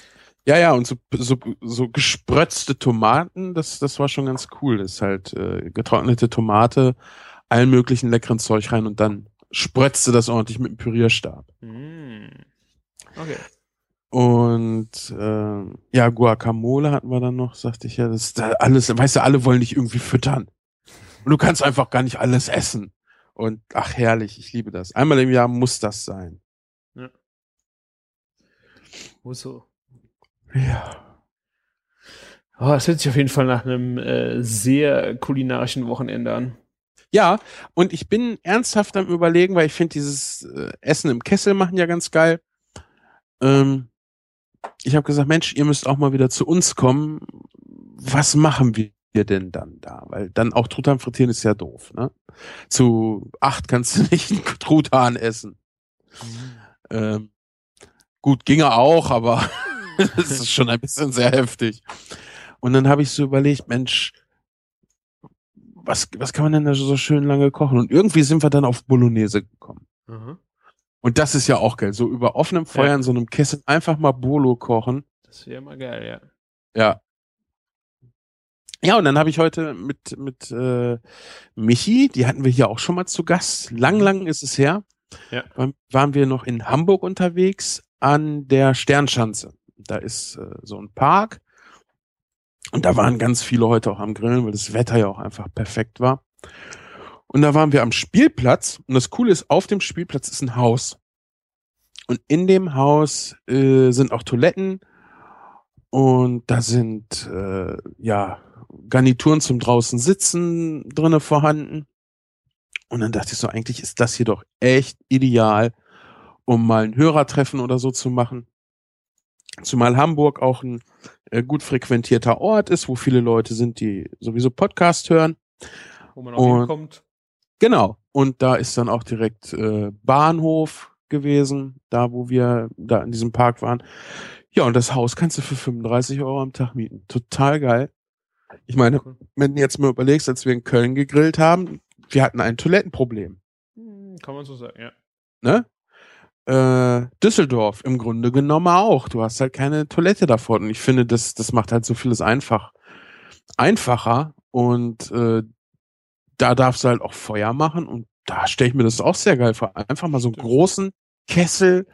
Ja, ja, und so, so, so gesprötzte Tomaten, das, das war schon ganz cool. Das ist halt äh, getrocknete Tomate, allen möglichen leckeren Zeug rein und dann sprötzte das ordentlich mit dem Pürierstab. Mm. Okay. Und äh, ja, Guacamole hatten wir dann noch, sagte ich ja, das ist da alles, weißt du, alle wollen dich irgendwie füttern. Und du kannst einfach gar nicht alles essen. Und ach herrlich, ich liebe das. Einmal im Jahr muss das sein. Wo so? Ja. Oh, das hört sich auf jeden Fall nach einem äh, sehr kulinarischen Wochenende an. Ja, und ich bin ernsthaft am überlegen, weil ich finde dieses äh, Essen im Kessel machen ja ganz geil. Ähm, ich habe gesagt, Mensch, ihr müsst auch mal wieder zu uns kommen. Was machen wir denn dann da? Weil dann auch Truthahn frittieren ist ja doof, ne? Zu acht kannst du (laughs) nicht einen Truthahn essen. Ähm, gut, ginge auch, aber (laughs) das ist schon ein bisschen sehr heftig. Und dann habe ich so überlegt, Mensch, was, was kann man denn da so schön lange kochen? Und irgendwie sind wir dann auf Bolognese gekommen. Mhm. Und das ist ja auch geil. So über offenem Feuer Ja. in so einem Kessel einfach mal Bolo kochen. Das wäre mal geil, ja. Ja. Ja, und dann habe ich heute mit, mit äh, Michi, die hatten wir hier auch schon mal zu Gast. Lang, lang ist es her. Ja. Waren- Waren wir noch in Hamburg unterwegs an der Sternschanze. Da ist äh, so ein Park. Und da waren ganz viele heute auch am Grillen, weil das Wetter ja auch einfach perfekt war. Und da waren wir am Spielplatz. Und das Coole ist, auf dem Spielplatz ist ein Haus. Und in dem Haus äh, sind auch Toiletten. Und da sind äh, ja Garnituren zum draußen sitzen drinne vorhanden. Und dann dachte ich so, eigentlich ist das hier doch echt ideal, um mal ein Hörertreffen oder so zu machen. Zumal Hamburg auch ein äh, gut frequentierter Ort ist, wo viele Leute sind, die sowieso Podcast hören. Wo man auch Und- hinkommt. Genau. Und da ist dann auch direkt äh, Bahnhof gewesen, da wo wir da in diesem Park waren. Ja, und das Haus kannst du für 35 Euro am Tag mieten. Total geil. Ich meine, wenn du jetzt mal überlegst, als wir in Köln gegrillt haben, wir hatten ein Toilettenproblem. Hm, Kann man so sagen, ja. Ne? Äh, Düsseldorf im Grunde genommen auch. Du hast halt keine Toilette davor. Und ich finde, das, das macht halt so vieles einfach einfacher. Und äh, da darfst du halt auch Feuer machen. Und da stelle ich mir das auch sehr geil vor. Einfach mal so einen großen Kessel,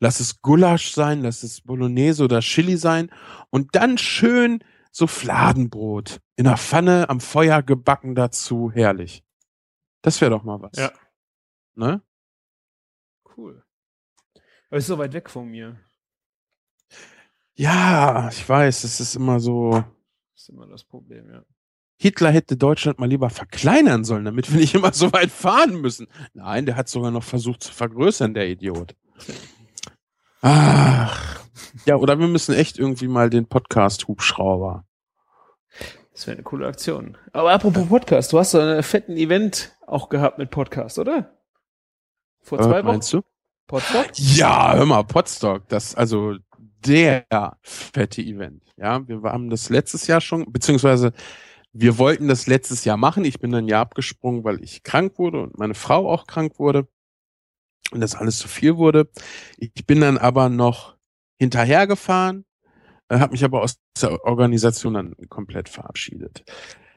lass es Gulasch sein, lass es Bolognese oder Chili sein. Und dann schön so Fladenbrot in der Pfanne am Feuer gebacken dazu. Herrlich. Das wäre doch mal was. Ja. Ne? Cool. Aber ist so weit weg von mir. Ja, ich weiß, es ist immer so. Das ist immer das Problem, ja. Hitler hätte Deutschland mal lieber verkleinern sollen, damit wir nicht immer so weit fahren müssen. Nein, der hat sogar noch versucht zu vergrößern, der Idiot. Ach. Ja, oder wir müssen echt irgendwie mal den Podcast-Hubschrauber. Das wäre eine coole Aktion. Aber apropos Podcast, du hast so einen fetten Event auch gehabt mit Podcast, oder? Vor Äh, zwei Wochen? meinst du? Podcast? Ja, hör mal, Podstock, das also der fette Event. Ja, wir haben das letztes Jahr schon, beziehungsweise wir wollten das letztes Jahr machen. Ich bin dann ja abgesprungen, weil ich krank wurde und meine Frau auch krank wurde und das alles zu viel wurde. Ich bin dann aber noch hinterhergefahren, äh, habe mich aber aus der Organisation dann komplett verabschiedet.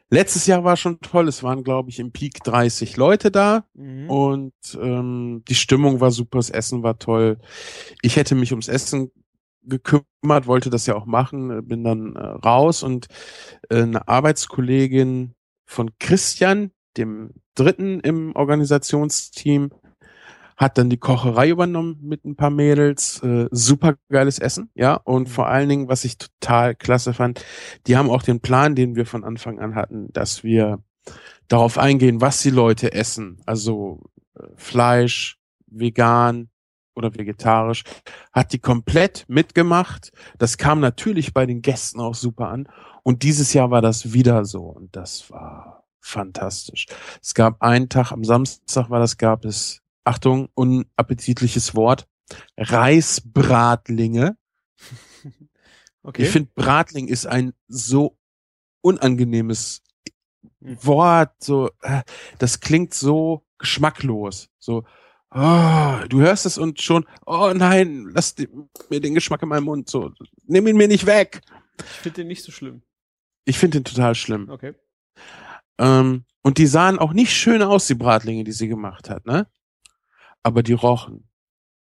Letztes Jahr war schon toll. Es waren, glaube ich, im Peak 30 Leute da Mhm. und ähm, die Stimmung war super, das Essen war toll. Ich hätte mich ums Essen gekümmert, wollte das ja auch machen, äh, bin dann äh, raus und äh, eine Arbeitskollegin von Christian, dem Dritten im Organisationsteam, hat dann die Kocherei übernommen mit ein paar Mädels. Äh, super geiles Essen, ja. Und vor allen Dingen, was ich total klasse fand, die haben auch den Plan, den wir von Anfang an hatten, dass wir darauf eingehen, was die Leute essen. Also äh, Fleisch, vegan oder vegetarisch, hat die komplett mitgemacht. Das kam natürlich bei den Gästen auch super an. Und dieses Jahr war das wieder so. Und das war fantastisch. Es gab einen Tag, am Samstag war das, gab es Achtung, unappetitliches Wort, Reisbratlinge. (laughs) Okay. Ich finde, Bratling ist ein so unangenehmes Mhm. Wort, so, äh, das klingt so geschmacklos, so, oh, du hörst es und schon, oh nein, lass mir den Geschmack in meinem Mund, so, nimm ihn mir nicht weg. ich finde den nicht so schlimm. Ich finde den total schlimm. Okay. Ähm, und die sahen auch nicht schön aus, die Bratlinge, die sie gemacht hat, ne? Aber die rochen.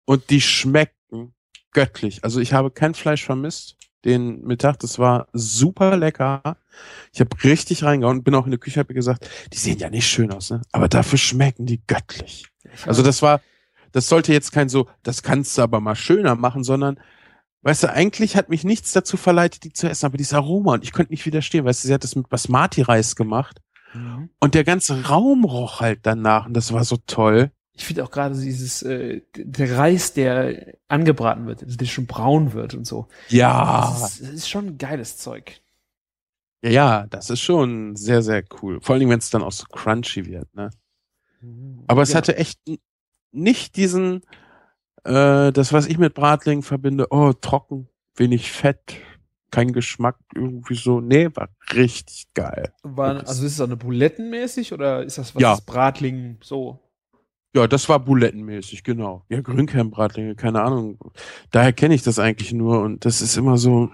Und die schmeckten göttlich. Also ich habe kein Fleisch vermisst. Den Mittag, das war super lecker. Ich habe richtig reingehauen und bin auch in der Küche, habe gesagt, die sehen ja nicht schön aus, ne? Aber dafür schmecken die göttlich. Also das war, das sollte jetzt kein so, das kannst du aber mal schöner machen, sondern, weißt du, eigentlich hat mich nichts dazu verleitet, die zu essen, aber dieses Aroma und ich konnte nicht widerstehen, weißt du, sie hat das mit Basmati-Reis gemacht Mhm. und der ganze Raum roch halt danach und das war so toll. Ich finde auch gerade dieses, äh, der Reis, der angebraten wird, also der schon braun wird und so. Ja, Das, ist, das ist schon ein geiles Zeug. ja, ja, das ist schon sehr, sehr cool. Vor allen Dingen, wenn es dann auch so crunchy wird, ne? Aber es hatte echt nicht diesen, äh, das, was ich mit Bratling verbinde, oh, trocken, wenig Fett, kein Geschmack, irgendwie so. Nee, war richtig geil. War, also ist es auch eine Bulettenmäßig oder ist das was Ja. Bratling so? Ja, das war bulettenmäßig, genau. Ja, Grünkernbratlinge, keine Ahnung. Daher kenne ich das eigentlich nur und das ist immer so,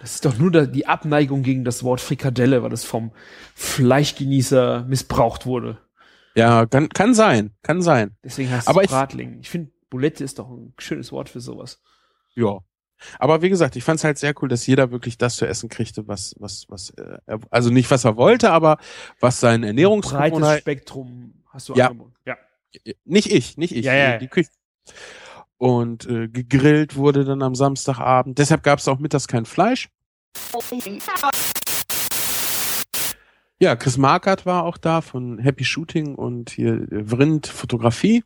Das ist doch nur die Abneigung gegen das Wort Frikadelle, weil das vom Fleischgenießer missbraucht wurde. ja, kann, kann sein, kann sein. Deswegen heißt Aber es ich- Bratling. Ich finde, Bulette ist doch ein schönes Wort für sowas. Ja. Aber wie gesagt, ich fand es halt sehr cool, dass jeder wirklich das zu essen kriegte, was, was, was, äh, er, also nicht was er wollte, aber was sein Breites Ernährungsgewohnheit, Spektrum hast du Ja. angeboten. Ja. Nicht ich, nicht ich, Ja, ja, die Küche. Und äh, gegrillt wurde dann am Samstagabend. Deshalb gab es auch mittags kein Fleisch. Ja, Chris Markert war auch da von Happy Shooting und hier äh, Vrind Fotografie.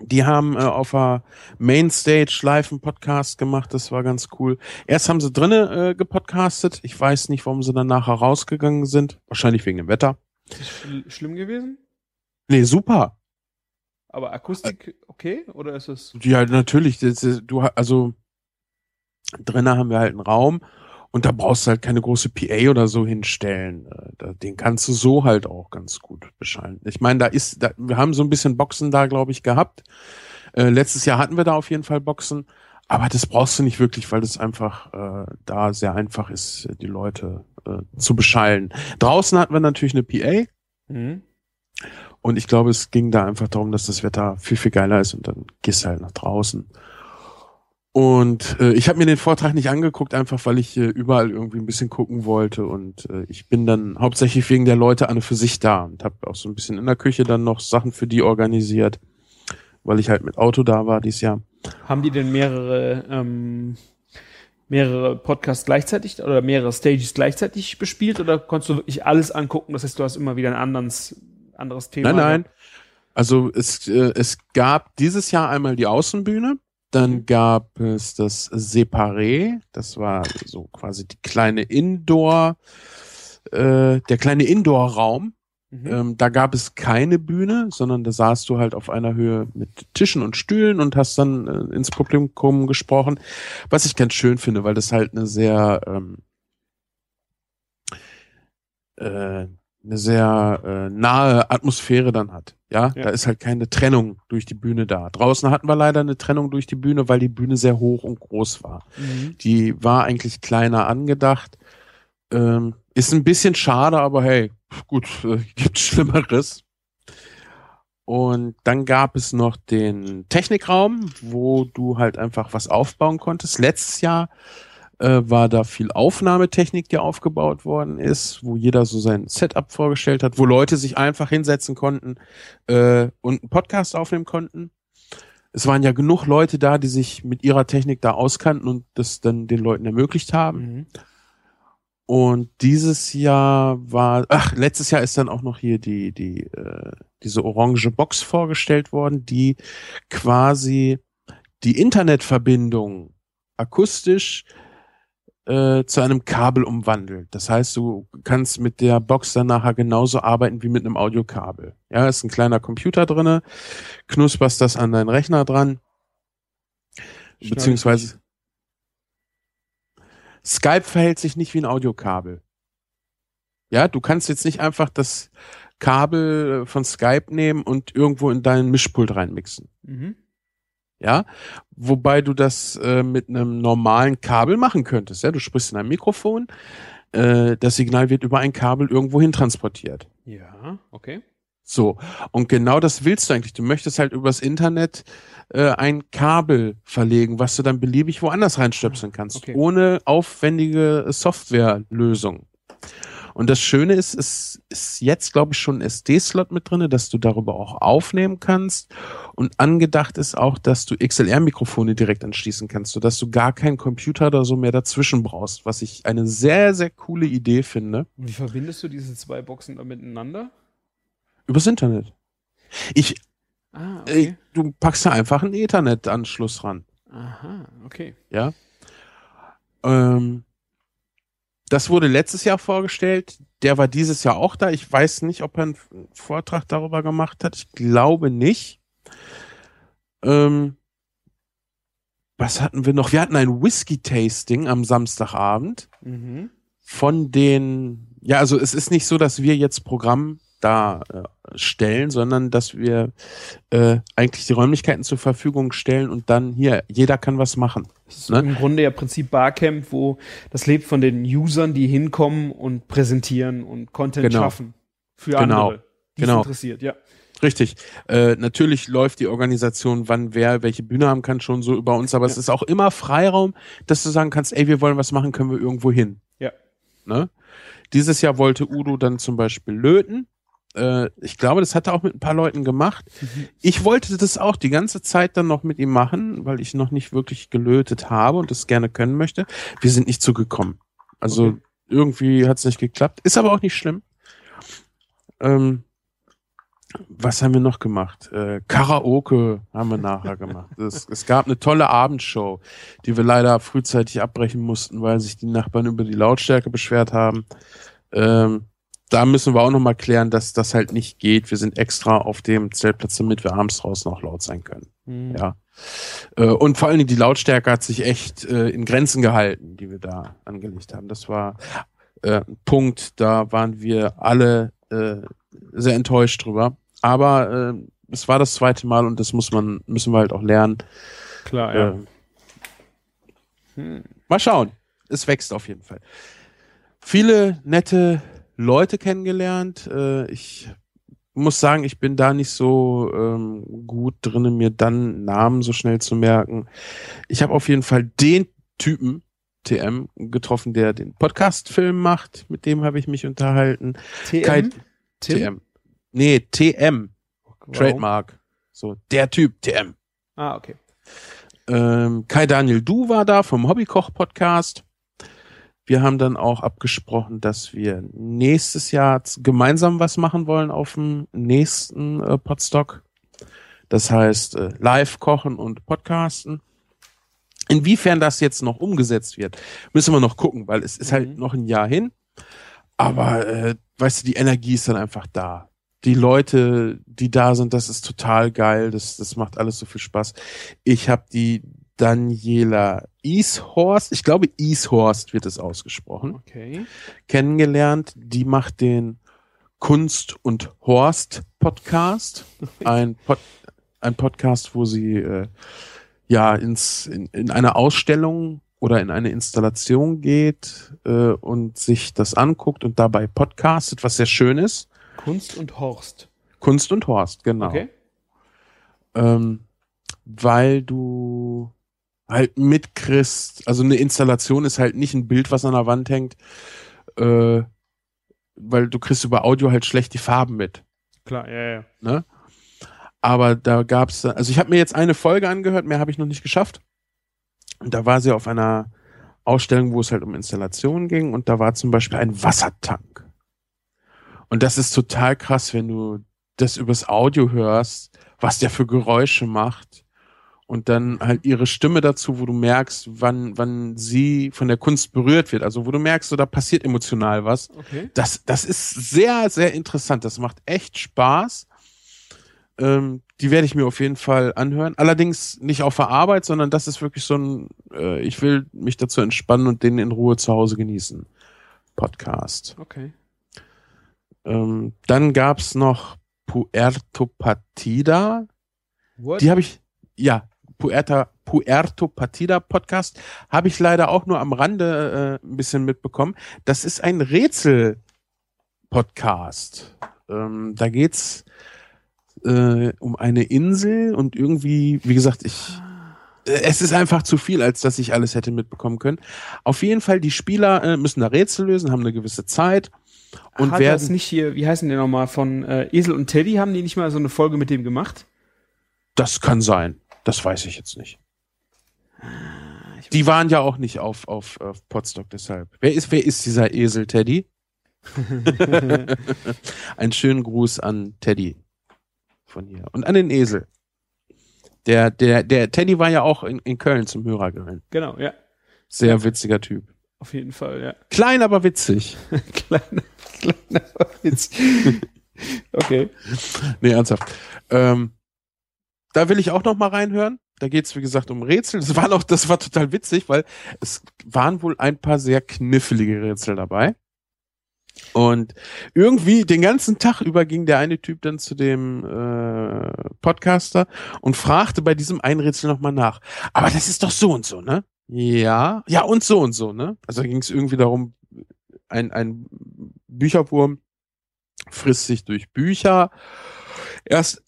Die haben äh, auf der Mainstage live einen Podcast gemacht, das war ganz cool. Erst haben sie drinnen äh, gepodcastet. Ich weiß nicht, warum sie dann nachher rausgegangen sind. Wahrscheinlich wegen dem Wetter. Ist das schl schlimm gewesen? Nee, super. Aber Akustik okay? Oder ist es. Ja, natürlich. Das, ist- du, also drinnen haben wir halt einen Raum und da brauchst du halt keine große PA oder so hinstellen. Äh, Den kannst du so halt auch ganz gut beschallen. Ich meine, da ist, da, wir haben so ein bisschen Boxen da, glaube ich, gehabt. Äh, letztes Jahr hatten wir da auf jeden Fall Boxen, aber das brauchst du nicht wirklich, weil das einfach äh, da sehr einfach ist, die Leute äh, zu beschallen. Draußen hatten wir natürlich eine PA. Mhm. Und ich glaube, es ging da einfach darum, dass das Wetter viel, viel geiler ist und dann gehst du halt nach draußen. Und äh, ich habe mir den Vortrag nicht angeguckt, einfach weil ich äh, überall irgendwie ein bisschen gucken wollte. Und äh, ich bin dann hauptsächlich wegen der Leute an für sich da und habe auch so ein bisschen in der Küche dann noch Sachen für die organisiert, weil ich halt mit Auto da war dieses Jahr. Haben die denn mehrere, ähm, mehrere Podcasts gleichzeitig oder mehrere Stages gleichzeitig bespielt oder konntest du wirklich alles angucken? Das heißt, du hast immer wieder ein anderes, anderes Thema. Nein, nein. Also es, äh, es gab dieses Jahr einmal die Außenbühne, dann gab es das Separé, das war so quasi die kleine Indoor, äh, der kleine Indoor-Raum. Mhm. Ähm, da gab es keine Bühne, sondern da saßt du halt auf einer Höhe mit Tischen und Stühlen und hast dann äh, ins Publikum gesprochen, was ich ganz schön finde, weil das halt eine sehr ähm, äh, eine sehr äh, nahe Atmosphäre dann hat. Ja? Ja. da ist halt keine Trennung durch die Bühne da. Draußen hatten wir leider eine Trennung durch die Bühne, weil die Bühne sehr hoch und groß war. Mhm. Die war eigentlich kleiner angedacht. Ähm, Ist ein bisschen schade, aber hey, gut, äh, (laughs) gibt Schlimmeres. Und dann gab es noch den Technikraum, wo du halt einfach was aufbauen konntest. Letztes Jahr äh, war da viel Aufnahmetechnik, die aufgebaut worden ist, wo jeder so sein Setup vorgestellt hat, wo Leute sich einfach hinsetzen konnten äh, und einen Podcast aufnehmen konnten. Es waren ja genug Leute da, die sich mit ihrer Technik da auskannten und das dann den Leuten ermöglicht haben. Mhm. Und dieses Jahr war, ach, letztes Jahr ist dann auch noch hier die, die, äh, diese orange Box vorgestellt worden, die quasi die Internetverbindung akustisch äh, zu einem Kabel umwandelt. Das heißt, du kannst mit der Box dann nachher genauso arbeiten wie mit einem Audiokabel. Ja, ist ein kleiner Computer drinne, knusperst das an deinen Rechner dran, Schnell beziehungsweise Skype verhält sich nicht wie ein Audiokabel. Ja, du kannst jetzt nicht einfach das Kabel von Skype nehmen und irgendwo in deinen Mischpult reinmixen. Mhm ja, wobei du das äh, mit einem normalen Kabel machen könntest, ja, du sprichst in ein Mikrofon, äh, das Signal wird über ein Kabel irgendwo hin transportiert. Ja, okay. So, und genau das willst du eigentlich. Du möchtest halt übers Internet äh, ein Kabel verlegen, was du dann beliebig woanders reinstöpseln kannst, okay. ohne aufwendige Softwarelösung. Und das Schöne ist, es ist jetzt, glaube ich, schon ein SD-Slot mit drinne, dass du darüber auch aufnehmen kannst. Und angedacht ist auch, dass du XLR-Mikrofone direkt anschließen kannst, sodass du gar keinen Computer oder so mehr dazwischen brauchst, was ich eine sehr, sehr coole Idee finde. Wie verbindest du diese zwei Boxen da miteinander? Übers Internet. Ich, ah, okay. äh, du packst da einfach einen Ethernet-Anschluss ran. Aha, okay. Ja. Ähm, das wurde letztes Jahr vorgestellt. Der war dieses Jahr auch da. Ich weiß nicht, ob er einen Vortrag darüber gemacht hat. Ich glaube nicht. Ähm, was hatten wir noch? Wir hatten ein Whisky-Tasting am Samstagabend mhm. von den, ja, also es ist nicht so, dass wir jetzt Programm da äh, stellen, sondern dass wir äh, eigentlich die Räumlichkeiten zur Verfügung stellen und dann hier, jeder kann was machen. Das ist ne? im Grunde ja Prinzip Barcamp, wo das lebt von den Usern, die hinkommen und präsentieren und Content genau. schaffen für genau. andere, die genau. interessiert, ja. Richtig. Äh, natürlich läuft die Organisation, wann wer welche Bühne haben kann, schon so über uns, aber ja. es ist auch immer Freiraum, dass du sagen kannst, ey, wir wollen was machen, können wir irgendwo hin. Ja. Ne? Dieses Jahr wollte Udo dann zum Beispiel löten äh, ich glaube, das hat er auch mit ein paar Leuten gemacht. Mhm. Ich wollte das auch die ganze Zeit dann noch mit ihm machen, weil ich noch nicht wirklich gelötet habe und das gerne können möchte. Wir sind nicht zugekommen. Also okay. irgendwie hat es nicht geklappt. Ist aber auch nicht schlimm. Ähm, was haben wir noch gemacht? Äh, Karaoke haben wir nachher gemacht. (laughs) Es, es, gab eine tolle Abendshow, die wir leider frühzeitig abbrechen mussten, weil sich die Nachbarn über die Lautstärke beschwert haben. Ähm, da müssen wir auch nochmal klären, dass das halt nicht geht. Wir sind extra auf dem Zeltplatz, damit wir abends draußen auch laut sein können. Mhm. Ja. Äh, und vor allen Dingen die Lautstärke hat sich echt äh, in Grenzen gehalten, die wir da angelegt haben. Das war äh, ein Punkt, da waren wir alle sehr enttäuscht drüber. Aber es war das zweite Mal und das muss man, müssen wir halt auch lernen. Klar, ja. Äh, hm. Mal schauen. Es wächst auf jeden Fall. Viele nette Leute kennengelernt. Äh, ich muss sagen, ich bin da nicht so ähm, gut drin, mir dann Namen so schnell zu merken. Ich habe auf jeden Fall den Typen TM getroffen, der den Podcast-Film macht. Mit dem habe ich mich unterhalten. TM? Kai, TM. Nee, TM. Wow. Trademark. So, der Typ, TM. Ah, okay. Ähm, Kai Daniel Du war da vom Hobbykoch-Podcast. Wir haben dann auch abgesprochen, dass wir nächstes Jahr gemeinsam was machen wollen auf dem nächsten äh, Podstock. Das heißt, äh, live kochen und podcasten. Inwiefern das jetzt noch umgesetzt wird, müssen wir noch gucken, weil es ist halt mhm. noch ein Jahr hin. Aber äh, weißt du, die Energie ist dann einfach da. Die Leute, die da sind, das ist total geil. Das, das macht alles so viel Spaß. Ich habe die Daniela Ishorst, ich glaube Ishorst wird es ausgesprochen, okay. kennengelernt. Die macht den Kunst und Horst Podcast, (laughs) ein, Pod, ein Podcast, wo sie äh, ja ins in, in eine Ausstellung oder in eine Installation geht äh, und sich das anguckt und dabei podcastet, was sehr schön ist. Kunst und Horst. Kunst und Horst, genau. Okay. Ähm, weil du halt mitkriegst, also eine Installation ist halt nicht ein Bild, was an der Wand hängt, äh, weil du kriegst über Audio halt schlecht die Farben mit. Klar, ja, ja. Ne? Aber da gab's, also ich habe mir jetzt eine Folge angehört, mehr habe ich noch nicht geschafft. Und da war sie auf einer Ausstellung, wo es halt um Installationen ging und da war zum Beispiel ein Wassertank. Und das ist total krass, wenn du das übers Audio hörst, was der für Geräusche macht und dann halt ihre Stimme dazu, wo du merkst, wann, wann sie von der Kunst berührt wird. Also wo du merkst, so da passiert emotional was. Okay. Das, das ist sehr, sehr interessant. Das macht echt Spaß. Ähm, die werde ich mir auf jeden Fall anhören. Allerdings nicht auf der Arbeit, sondern das ist wirklich so ein, äh, ich will mich dazu entspannen und den in Ruhe zu Hause genießen. Podcast. Okay. Ähm, dann gab's noch Puerto Partida. What? Die habe ich, ja, Puerta, Puerto Partida Podcast habe ich leider auch nur am Rande äh, ein bisschen mitbekommen. Das ist ein Rätsel-Podcast. Ähm, da geht's äh, um eine Insel und irgendwie, wie gesagt, ich äh, es ist einfach zu viel, als dass ich alles hätte mitbekommen können. Auf jeden Fall, die Spieler äh, müssen da Rätsel lösen, haben eine gewisse Zeit und Hat werden das nicht hier, wie heißen die nochmal, von äh, Esel und Teddy, haben die nicht mal so eine Folge mit dem gemacht? Das kann sein. Das weiß ich jetzt nicht. Ich Die waren ja auch nicht auf, auf, auf Potsdok deshalb. Wer ist, wer ist dieser Esel, Teddy? (laughs) Einen schönen Gruß an Teddy von hier. Und an den Esel. Der, der, der Teddy war ja auch in, in Köln zum Hörergrillen. genau, ja. Sehr witziger Typ. Auf jeden Fall, ja. Klein, aber witzig. kleiner, kleiner Witz. okay. Nee, ernsthaft. Ähm, da will ich auch noch mal reinhören. Da geht's wie gesagt, um Rätsel. Das war noch, das war total witzig, weil es waren wohl ein paar sehr knifflige Rätsel dabei. Und irgendwie den ganzen Tag über ging der eine Typ dann zu dem äh, Podcaster und fragte bei diesem einen Rätsel nochmal nach. Aber das ist doch so und so, ne? Ja, ja und so und so, ne? Also ging es irgendwie darum, ein, ein Bücherwurm frisst sich durch Bücher. Erst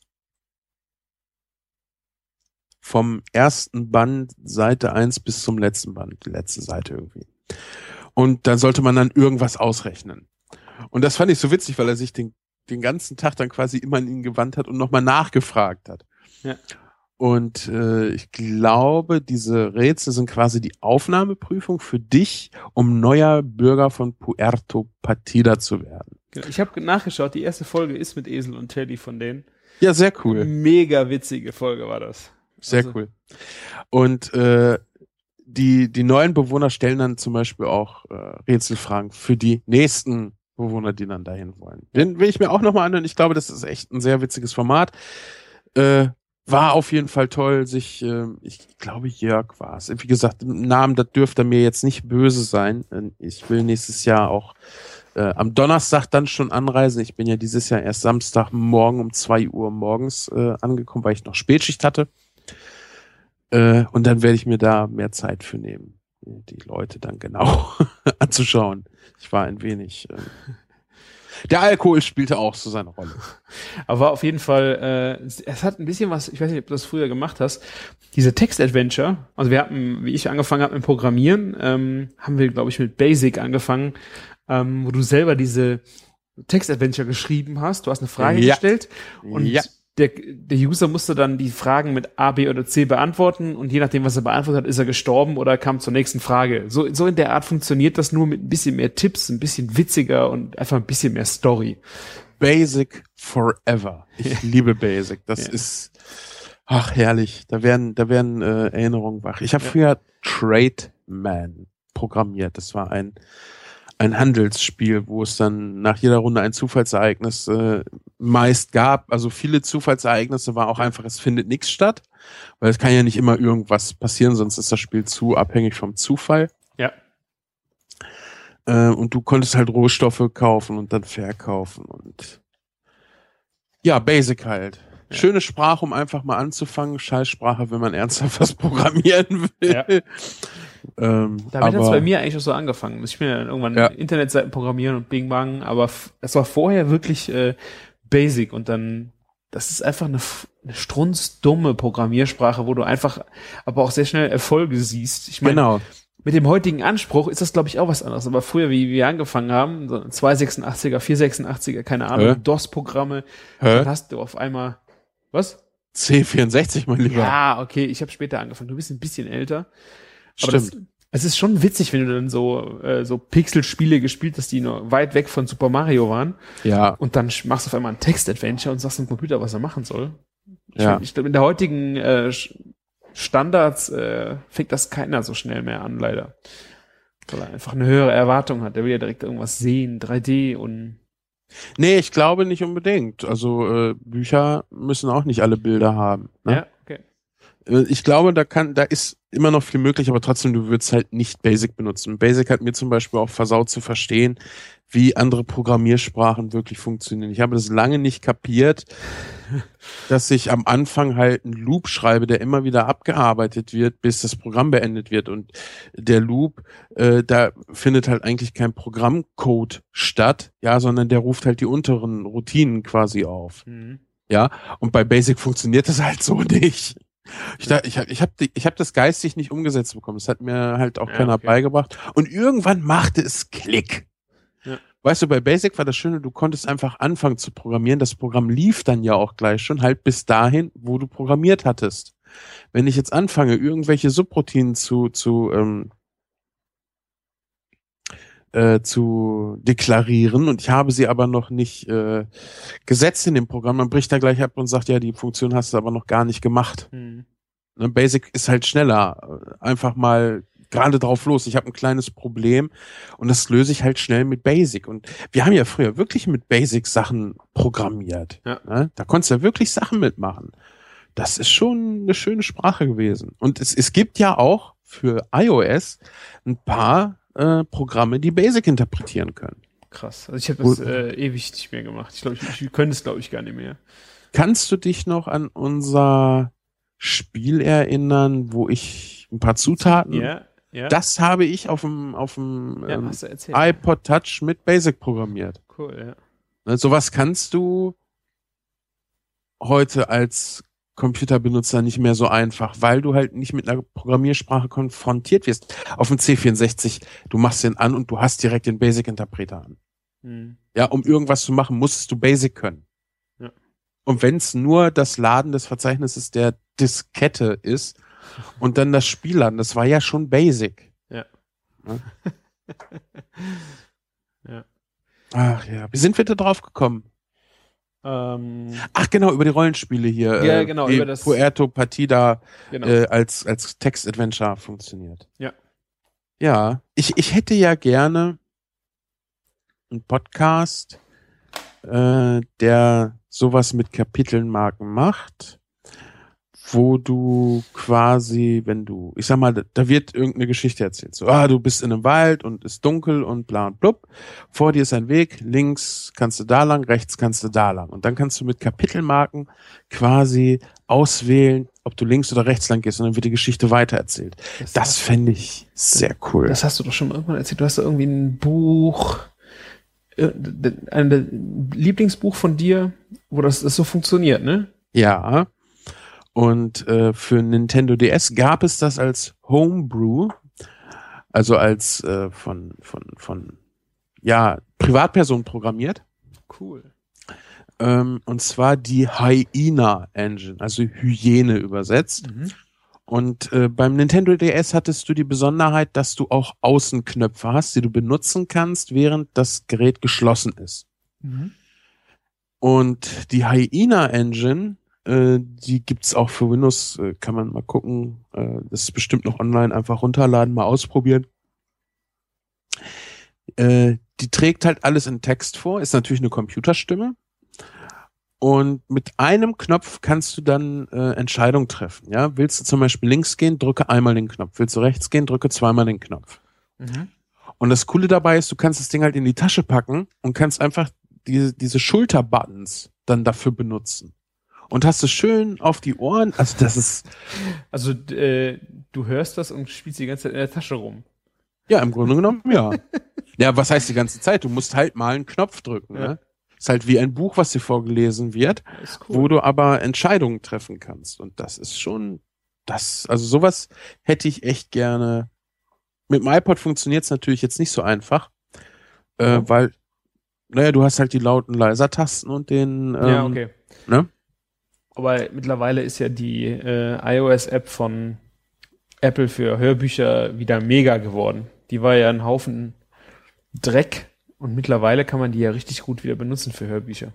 vom ersten Band, Seite 1 bis zum letzten Band, die letzte Seite irgendwie. Und da sollte man dann irgendwas ausrechnen. Und das fand ich so witzig, weil er sich den, den ganzen Tag dann quasi immer an ihn gewandt hat und nochmal nachgefragt hat. Ja. Und äh, ich glaube, diese Rätsel sind quasi die Aufnahmeprüfung für dich, um neuer Bürger von Puerto Partida zu werden. Genau. Ich habe nachgeschaut, die erste Folge ist mit Esel und Teddy von denen. Ja, sehr cool. Mega witzige Folge war das. Sehr Also- cool. Und äh, die, die neuen Bewohner stellen dann zum Beispiel auch äh, Rätselfragen für die nächsten Bewohner, die dann dahin wollen. Den will ich mir auch nochmal anhören. Ich glaube, das ist echt ein sehr witziges Format. Äh, war auf jeden Fall toll, sich, äh, ich glaube, Jörg war es. Wie gesagt, im Namen, das dürfte mir jetzt nicht böse sein. Äh, Ich will nächstes Jahr auch äh, am Donnerstag dann schon anreisen. Ich bin ja dieses Jahr erst Samstagmorgen um zwei Uhr morgens äh, angekommen, weil ich noch Spätschicht hatte. Äh, und dann werde ich mir da mehr Zeit für nehmen, die Leute dann genau (laughs) anzuschauen. Ich war ein wenig. Äh, der Alkohol spielte auch so seine Rolle. Aber auf jeden Fall, äh, es- es hat ein bisschen was, ich weiß nicht, ob du das früher gemacht hast, diese Text-Adventure, also wir hatten, wie ich angefangen habe mit Programmieren, ähm, haben wir, glaube ich, mit Basic angefangen, ähm, wo du selber diese Text-Adventure geschrieben hast, du hast eine Frage Ja. gestellt und Ja. Der, der User musste dann die Fragen mit A, B oder C beantworten und je nachdem, was er beantwortet hat, ist er gestorben oder kam zur nächsten Frage. So, so in der Art funktioniert das nur mit ein bisschen mehr Tipps, ein bisschen witziger und einfach ein bisschen mehr Story. Basic forever. Ich liebe Basic. Das Ja. ist ach herrlich. Da werden da werden äh, Erinnerungen wach. Ich habe Ja. früher Trademan programmiert. Das war ein ein Handelsspiel, wo es dann nach jeder Runde ein Zufallsereignis äh, meist gab. Also viele Zufallsereignisse war auch einfach, es findet nichts statt, weil es kann ja nicht immer irgendwas passieren, sonst ist das Spiel zu abhängig vom Zufall. Ja. Äh, und du konntest halt Rohstoffe kaufen und dann verkaufen und ja, Basic halt. Ja. Schöne Sprache, um einfach mal anzufangen. Scheiß Sprache, wenn man ernsthaft was (laughs) programmieren will. Ja. Ähm, Damit hat es bei mir eigentlich auch so angefangen. Ich bin ja irgendwann Ja. Internetseiten programmieren und Bing Bang, aber es war vorher wirklich äh, basic und dann, das ist einfach eine, eine strunzdumme Programmiersprache, wo du einfach aber auch sehr schnell Erfolge siehst. Ich meine, Genau. mit dem heutigen Anspruch ist das, glaube ich, auch was anderes. Aber früher, wie wir angefangen haben, so 286er, 486er, keine Ahnung? DOS-Programme, dann hast du auf einmal, was? C64, mein Lieber. Ja, okay, ich habe später angefangen. Du bist ein bisschen älter. Aber das, Stimmt. es ist schon witzig, wenn du dann so, äh, so Pixel-Spiele gespielt hast, die noch weit weg von Super Mario waren. ja, Und dann machst du auf einmal ein Text-Adventure und sagst dem Computer, was er machen soll. Ich, ja. ich glaube, in der heutigen äh, Standards äh, fängt das keiner so schnell mehr an, leider. Weil er einfach eine höhere Erwartung hat. Der will ja direkt irgendwas sehen, 3D und Nee, ich glaube nicht unbedingt. Also äh, Bücher müssen auch nicht alle Bilder haben. Ne? ja, okay. Äh, Ich glaube, da kann, da ist immer noch viel möglich, aber trotzdem, du würdest halt nicht Basic benutzen. Basic hat mir zum Beispiel auch versaut zu verstehen, wie andere Programmiersprachen wirklich funktionieren. Ich habe das lange nicht kapiert, (laughs) dass ich am Anfang halt einen Loop schreibe, der immer wieder abgearbeitet wird, bis das Programm beendet wird. Und der Loop, äh, da findet halt eigentlich kein Programmcode statt, ja, sondern der ruft halt die unteren Routinen quasi auf. Mhm. Ja, und bei Basic funktioniert das halt so nicht. Ich, da, ich habe ich hab, ich hab das geistig nicht umgesetzt bekommen. Das hat mir halt auch Ja, keiner okay. beigebracht. Und irgendwann machte es Klick. Ja. Weißt du, bei Basic war das Schöne, du konntest einfach anfangen zu programmieren. Das Programm lief dann ja auch gleich schon, halt bis dahin, wo du programmiert hattest. Wenn ich jetzt anfange, irgendwelche Subroutinen zu, zu, ähm, äh, zu deklarieren und ich habe sie aber noch nicht äh, gesetzt in dem Programm, dann bricht er gleich ab und sagt, ja, die Funktion hast du aber noch gar nicht gemacht. Mhm. Ne, Basic ist halt schneller. Einfach mal gerade drauf los. Ich habe ein kleines Problem und das löse ich halt schnell mit Basic. Und wir haben ja früher wirklich mit Basic Sachen programmiert. Ja. Ne? Da konntest du ja wirklich Sachen mitmachen. Das ist schon eine schöne Sprache gewesen. Und es, es gibt ja auch für iOS ein paar äh, Programme, die Basic interpretieren können. Krass. Also ich habe das äh, ewig nicht mehr gemacht. Ich glaube, ich, ich könnte es, glaube ich, gar nicht mehr. Kannst du dich noch an unser Spiel erinnern, wo ich ein paar Zutaten Ja, ja. Das habe ich auf dem, auf dem ja, ähm, iPod Touch mit Basic programmiert. Cool, ja. Ne, sowas kannst du heute als Computerbenutzer nicht mehr so einfach, weil du halt nicht mit einer Programmiersprache konfrontiert wirst. Auf dem C64, du machst den an und du hast direkt den Basic-Interpreter an. Hm. Ja, um irgendwas zu machen, musstest du Basic können. Ja. Und wenn es nur das Laden des Verzeichnisses der Diskette ist und dann das Spiel laden, das war ja schon Basic. Ja. Ne? (laughs) Ja. Ach ja, wie sind wir da drauf gekommen? Ähm, Ach genau, über die Rollenspiele hier. Ja, äh, genau, wie über das- Puerto Partida genau. äh, als, als Text-Adventure funktioniert. Ja. Ja, ich, ich hätte ja gerne einen Podcast, äh, der sowas mit Kapitelmarken macht, wo du quasi, wenn du, ich sag mal, da- wird irgendeine Geschichte erzählt. So, ah, du bist in einem Wald und ist dunkel und bla und blub. Vor dir ist ein Weg, links kannst du da lang, rechts kannst du da lang. Und dann kannst du mit Kapitelmarken quasi auswählen, ob du links oder rechts lang gehst und dann wird die Geschichte weitererzählt. Das fände ich sehr cool. Das hast du doch schon mal irgendwann erzählt. Du hast da irgendwie ein Buch, äh, ein Lieblingsbuch von dir, wo das, das so funktioniert, ne? Ja. Und äh, für Nintendo DS gab es das als Homebrew, also als äh, von von von ja Privatpersonen programmiert. Cool. Ähm, und zwar die Hyena Engine, also Hyäne übersetzt. Mhm. Und äh, beim Nintendo DS hattest du die Besonderheit, dass du auch Außenknöpfe hast, die du benutzen kannst, während das Gerät geschlossen ist. Mhm. Und die Hyena Engine, äh, die gibt's auch für Windows, äh, kann man mal gucken. Äh, das ist bestimmt noch online, einfach runterladen, mal ausprobieren. Äh, die trägt halt alles in Text vor, ist natürlich eine Computerstimme. Und mit einem Knopf kannst du dann äh, Entscheidungen treffen. Ja, willst du zum Beispiel links gehen, drücke einmal den Knopf. Willst du rechts gehen, drücke zweimal den Knopf. Mhm. Und das Coole dabei ist, du kannst das Ding halt in die Tasche packen und kannst einfach diese, diese Schulterbuttons dann dafür benutzen. Und hast es schön auf die Ohren. Also das ist. Also äh, du hörst das und spielst die ganze Zeit in der Tasche rum. Ja, im Grunde genommen, ja. ja, was heißt die ganze Zeit? Du musst halt mal einen Knopf drücken. Ja. Ne? Ist halt wie ein Buch, was dir vorgelesen wird, cool. wo du aber Entscheidungen treffen kannst. Und das ist schon, das, also sowas hätte ich echt gerne. Mit dem iPod funktioniert es natürlich jetzt nicht so einfach, äh, weil, naja, du hast halt die lauten Leiser-Tasten und den. Ähm, ja, okay. Ne? Aber mittlerweile ist ja die äh, iOS-App von Apple für Hörbücher wieder mega geworden. Die war ja ein Haufen Dreck und mittlerweile kann man die ja richtig gut wieder benutzen für Hörbücher.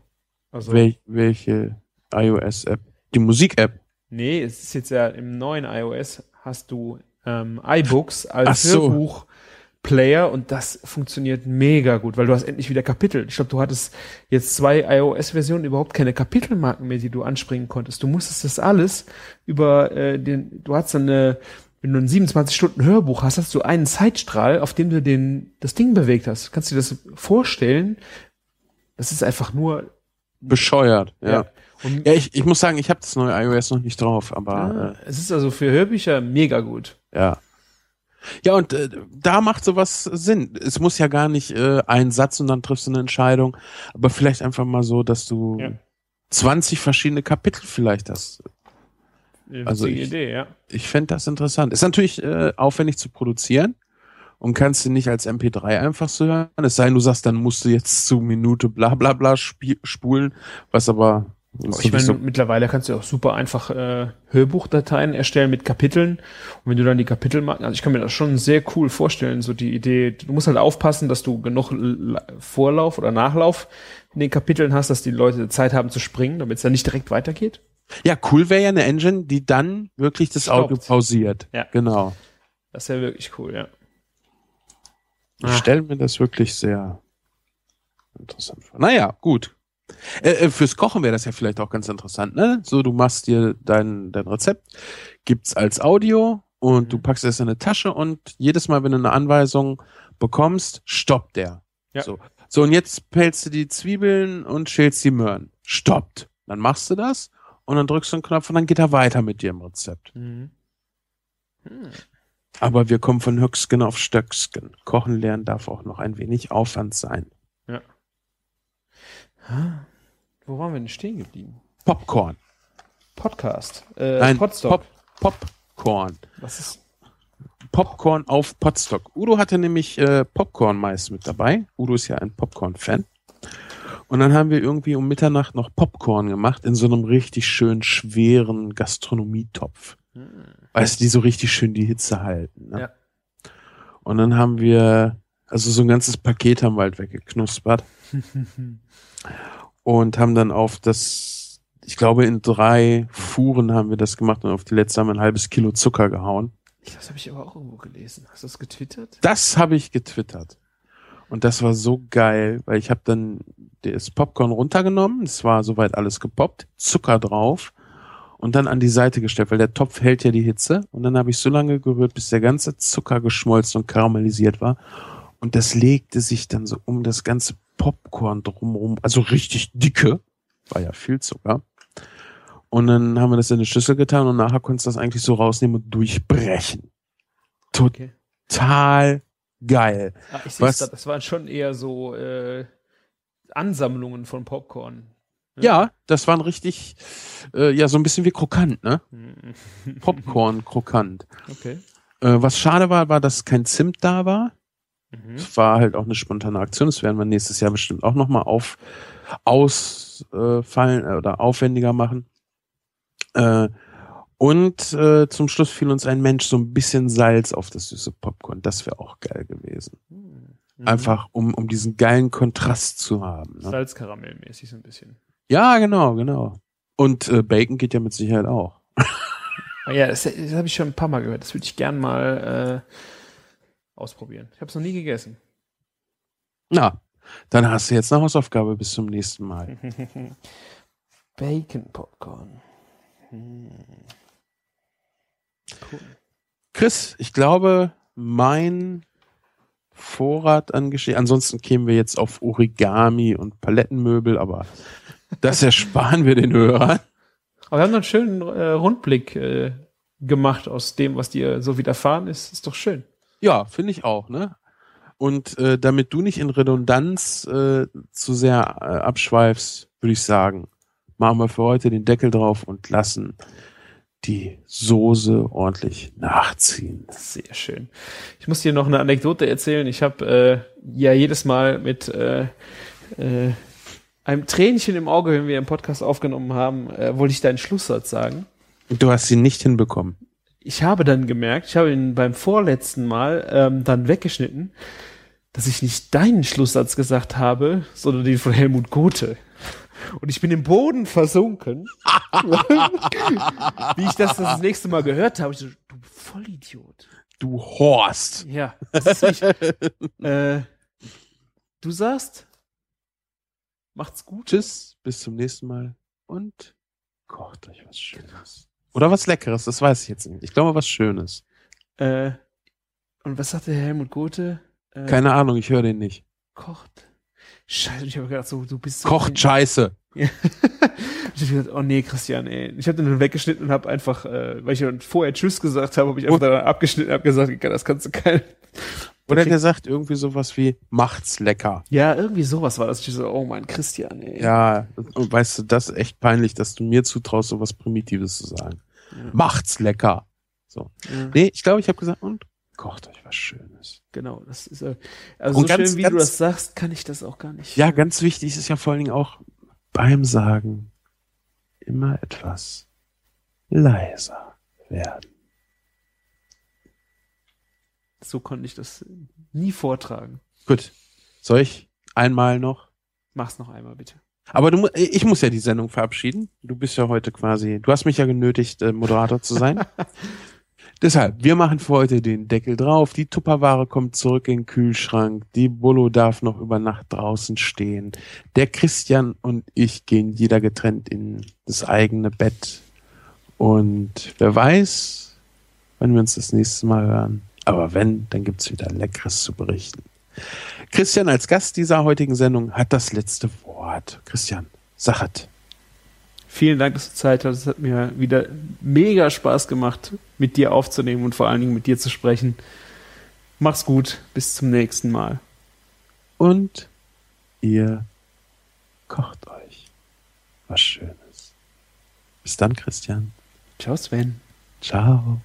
Also, Wel welche iOS-App? Die Musik-App? Nee, es ist jetzt ja im neuen iOS hast du ähm, iBooks als so. Hörbuch Player und das funktioniert mega gut, weil du hast endlich wieder Kapitel. Ich glaube, du hattest jetzt zwei iOS-Versionen überhaupt keine Kapitelmarken mehr, die du anspringen konntest. Du musstest das alles über äh, den, du hast dann eine, wenn du ein 27 Stunden Hörbuch hast, hast du einen Zeitstrahl, auf dem du den, das Ding bewegt hast. Kannst du dir das vorstellen? Das ist einfach nur bescheuert, ja. ja. Und ja, ich, ich muss sagen, ich habe das neue iOS noch nicht drauf, aber ja, äh, es ist also für Hörbücher mega gut. Ja. Ja, und äh, da macht sowas Sinn. Es muss ja gar nicht äh, ein Satz und dann triffst du eine Entscheidung, aber vielleicht einfach mal so, dass du ja. 20 verschiedene Kapitel vielleicht hast. Also ich, Idee, ja. Ich fände das interessant. Ist natürlich äh, aufwendig zu produzieren und kannst du nicht als MP3 einfach so hören. Es sei denn, du sagst, dann musst du jetzt zu Minute bla bla bla spulen, was aber ich meine, so mittlerweile kannst du auch super einfach äh, Hörbuchdateien erstellen mit Kapiteln. Und wenn du dann die Kapitelmarken, also ich kann mir das schon sehr cool vorstellen, so die Idee, du musst halt aufpassen, dass du genug Vorlauf oder Nachlauf in den Kapiteln hast, dass die Leute Zeit haben zu springen, damit es dann nicht direkt weitergeht. Ja, cool wäre ja eine Engine, die dann wirklich das Stoppt. Audio pausiert. Ja. Genau. Das wäre wirklich cool, ja. Ich stelle mir das wirklich sehr interessant vor. Naja, gut. Äh, äh, fürs Kochen wäre das ja vielleicht auch ganz interessant, ne? So, du machst dir dein, dein Rezept, gibt's als Audio und mhm. du packst es in eine Tasche und jedes Mal, wenn du eine Anweisung bekommst, stoppt der. Ja. So. so, und jetzt pellst du die Zwiebeln und schälst die Möhren. Stoppt. Dann machst du das und dann drückst du einen Knopf und dann geht er weiter mit dir im Rezept. Mhm. Hm. Aber wir kommen von Höchsken auf Stöcksken. Kochen lernen darf auch noch ein wenig Aufwand sein. Ja. Wo waren wir denn stehen geblieben? Popcorn. Podcast. Äh, Nein, Podstock. Pop, Popcorn. Was ist? Popcorn auf Podstock. Udo hatte nämlich äh, Popcorn meist mit dabei. Udo ist ja ein Popcorn-Fan. Und dann haben wir irgendwie um Mitternacht noch Popcorn gemacht in so einem richtig schön schweren Gastronomietopf. Hm. Weißt du, die so richtig schön die Hitze halten. Ne? Ja. Und dann haben wir, also so ein ganzes Paket haben wir halt weggeknuspert. (laughs) und haben dann auf das, ich glaube in drei Fuhren haben wir das gemacht und auf die letzte haben wir ein halbes Kilo Zucker gehauen. Das habe ich aber auch irgendwo gelesen. Hast du das getwittert? Das habe ich getwittert. Und das war so geil, weil ich habe dann das Popcorn runtergenommen, es war soweit alles gepoppt, Zucker drauf und dann an die Seite gestellt, weil der Topf hält ja die Hitze. Und dann habe ich so lange gerührt, bis der ganze Zucker geschmolzen und karamellisiert war. Und das legte sich dann so um das ganze Popcorn drumherum, also richtig dicke, war ja viel Zucker. Und dann haben wir das in eine Schüssel getan und nachher konntest du das eigentlich so rausnehmen und durchbrechen. Total okay. geil. Ach, ich Was, das waren schon eher so äh, Ansammlungen von Popcorn. Ne? Ja, das waren richtig, äh, ja, so ein bisschen wie krokant, ne? (laughs) Popcorn krokant. Okay. Äh, was schade war, war, dass kein Zimt da war. Mhm. Es war halt auch eine spontane Aktion. Das werden wir nächstes Jahr bestimmt auch nochmal auf, ausfallen äh, oder aufwendiger machen. Äh, und äh, zum Schluss fiel uns ein Mensch so ein bisschen Salz auf das süße Popcorn. Das wäre auch geil gewesen. Mhm. Einfach, um, um diesen geilen Kontrast zu haben. Ne? Salzkaramellmäßig so ein bisschen. Ja, genau, genau. Und äh, Bacon geht ja mit Sicherheit auch. (laughs) ja, das, das habe ich schon ein paar Mal gehört. Das würde ich gern mal äh, ausprobieren. Ich habe es noch nie gegessen. Na, dann hast du jetzt eine Hausaufgabe bis zum nächsten Mal. (laughs) Bacon Popcorn. Hm. Cool. Chris, ich glaube, mein Vorrat an Geschirr. Ansonsten kämen wir jetzt auf Origami und Palettenmöbel, aber das ersparen wir den Hörern. Aber wir haben einen schönen äh, Rundblick äh, gemacht aus dem, was dir so widerfahren ist. Ist doch schön. Ja, finde ich auch, ne? Und äh, damit du nicht in Redundanz äh, zu sehr äh, abschweifst, würde ich sagen, machen wir für heute den Deckel drauf und lassen die Soße ordentlich nachziehen. Sehr schön. Ich muss dir noch eine Anekdote erzählen. Ich habe äh, ja jedes Mal mit äh, äh, einem Tränchen im Auge, wenn wir einen Podcast aufgenommen haben, äh, wollte ich deinen Schlusssatz sagen. Du hast ihn nicht hinbekommen. Ich habe dann gemerkt, ich habe ihn beim vorletzten Mal ähm, dann weggeschnitten, dass ich nicht deinen Schlusssatz gesagt habe, sondern den von Helmut Gothe. Und ich bin im Boden versunken. (laughs) Wie ich das das nächste Mal gehört habe. Ich so, du Vollidiot. Du Horst. Ja, das ist nicht. äh, du sagst, macht's gut. Tschüss, bis zum nächsten Mal und kocht euch was Schönes. Oder was Leckeres, das weiß ich jetzt nicht. Ich glaube, was Schönes. Äh, und was sagt der Helmut Gothe? Äh, Keine Ahnung, ich höre den nicht. Kocht. Scheiße, ich habe gedacht, so, du bist so. Kocht Scheiße. Ja. (laughs) ich hab gedacht, oh nee, Christian, ey. Ich habe den dann weggeschnitten und habe einfach, äh, weil ich dann vorher Tschüss gesagt habe, habe ich einfach dann abgeschnitten und habe gesagt, das kannst du kein. Oder der sagt irgendwie sowas wie, macht's lecker. Ja, irgendwie sowas war das. Ich so, oh mein Christian, ey. Ja, und weißt du, das ist echt peinlich, dass du mir zutraust, sowas Primitives zu sagen. Ja. Macht's lecker. So. Ja, Nee, ich glaube, ich habe gesagt, und kocht euch was Schönes. genau, das ist äh, also Und so ganz- schön, wie du ganz- das sagst, kann ich das auch gar nicht. Ja, ganz wichtig ist ja vor allen Dingen auch beim Sagen immer etwas leiser werden. So konnte ich das nie vortragen. Gut. Soll ich einmal noch? Mach's noch einmal bitte. Aber du, ich muss ja die Sendung verabschieden. Du bist ja heute quasi, du hast mich ja genötigt, äh, Moderator zu sein. (laughs) Deshalb, wir machen für heute den Deckel drauf. Die Tupperware kommt zurück in den Kühlschrank. Die Bullo darf noch über Nacht draußen stehen. Der Christian und ich gehen jeder getrennt in das eigene Bett. Und wer weiß, wann wir uns das nächste Mal hören. Aber wenn, dann gibt's wieder Leckeres zu berichten. Christian als Gast dieser heutigen Sendung hat das letzte Wort. Christian, sachet. Vielen Dank, dass du Zeit hattest. Es hat mir wieder mega Spaß gemacht, mit dir aufzunehmen und vor allen Dingen mit dir zu sprechen. Mach's gut. Bis zum nächsten Mal. Und ihr kocht euch was Schönes. Bis dann, Christian. Ciao, Sven. Ciao.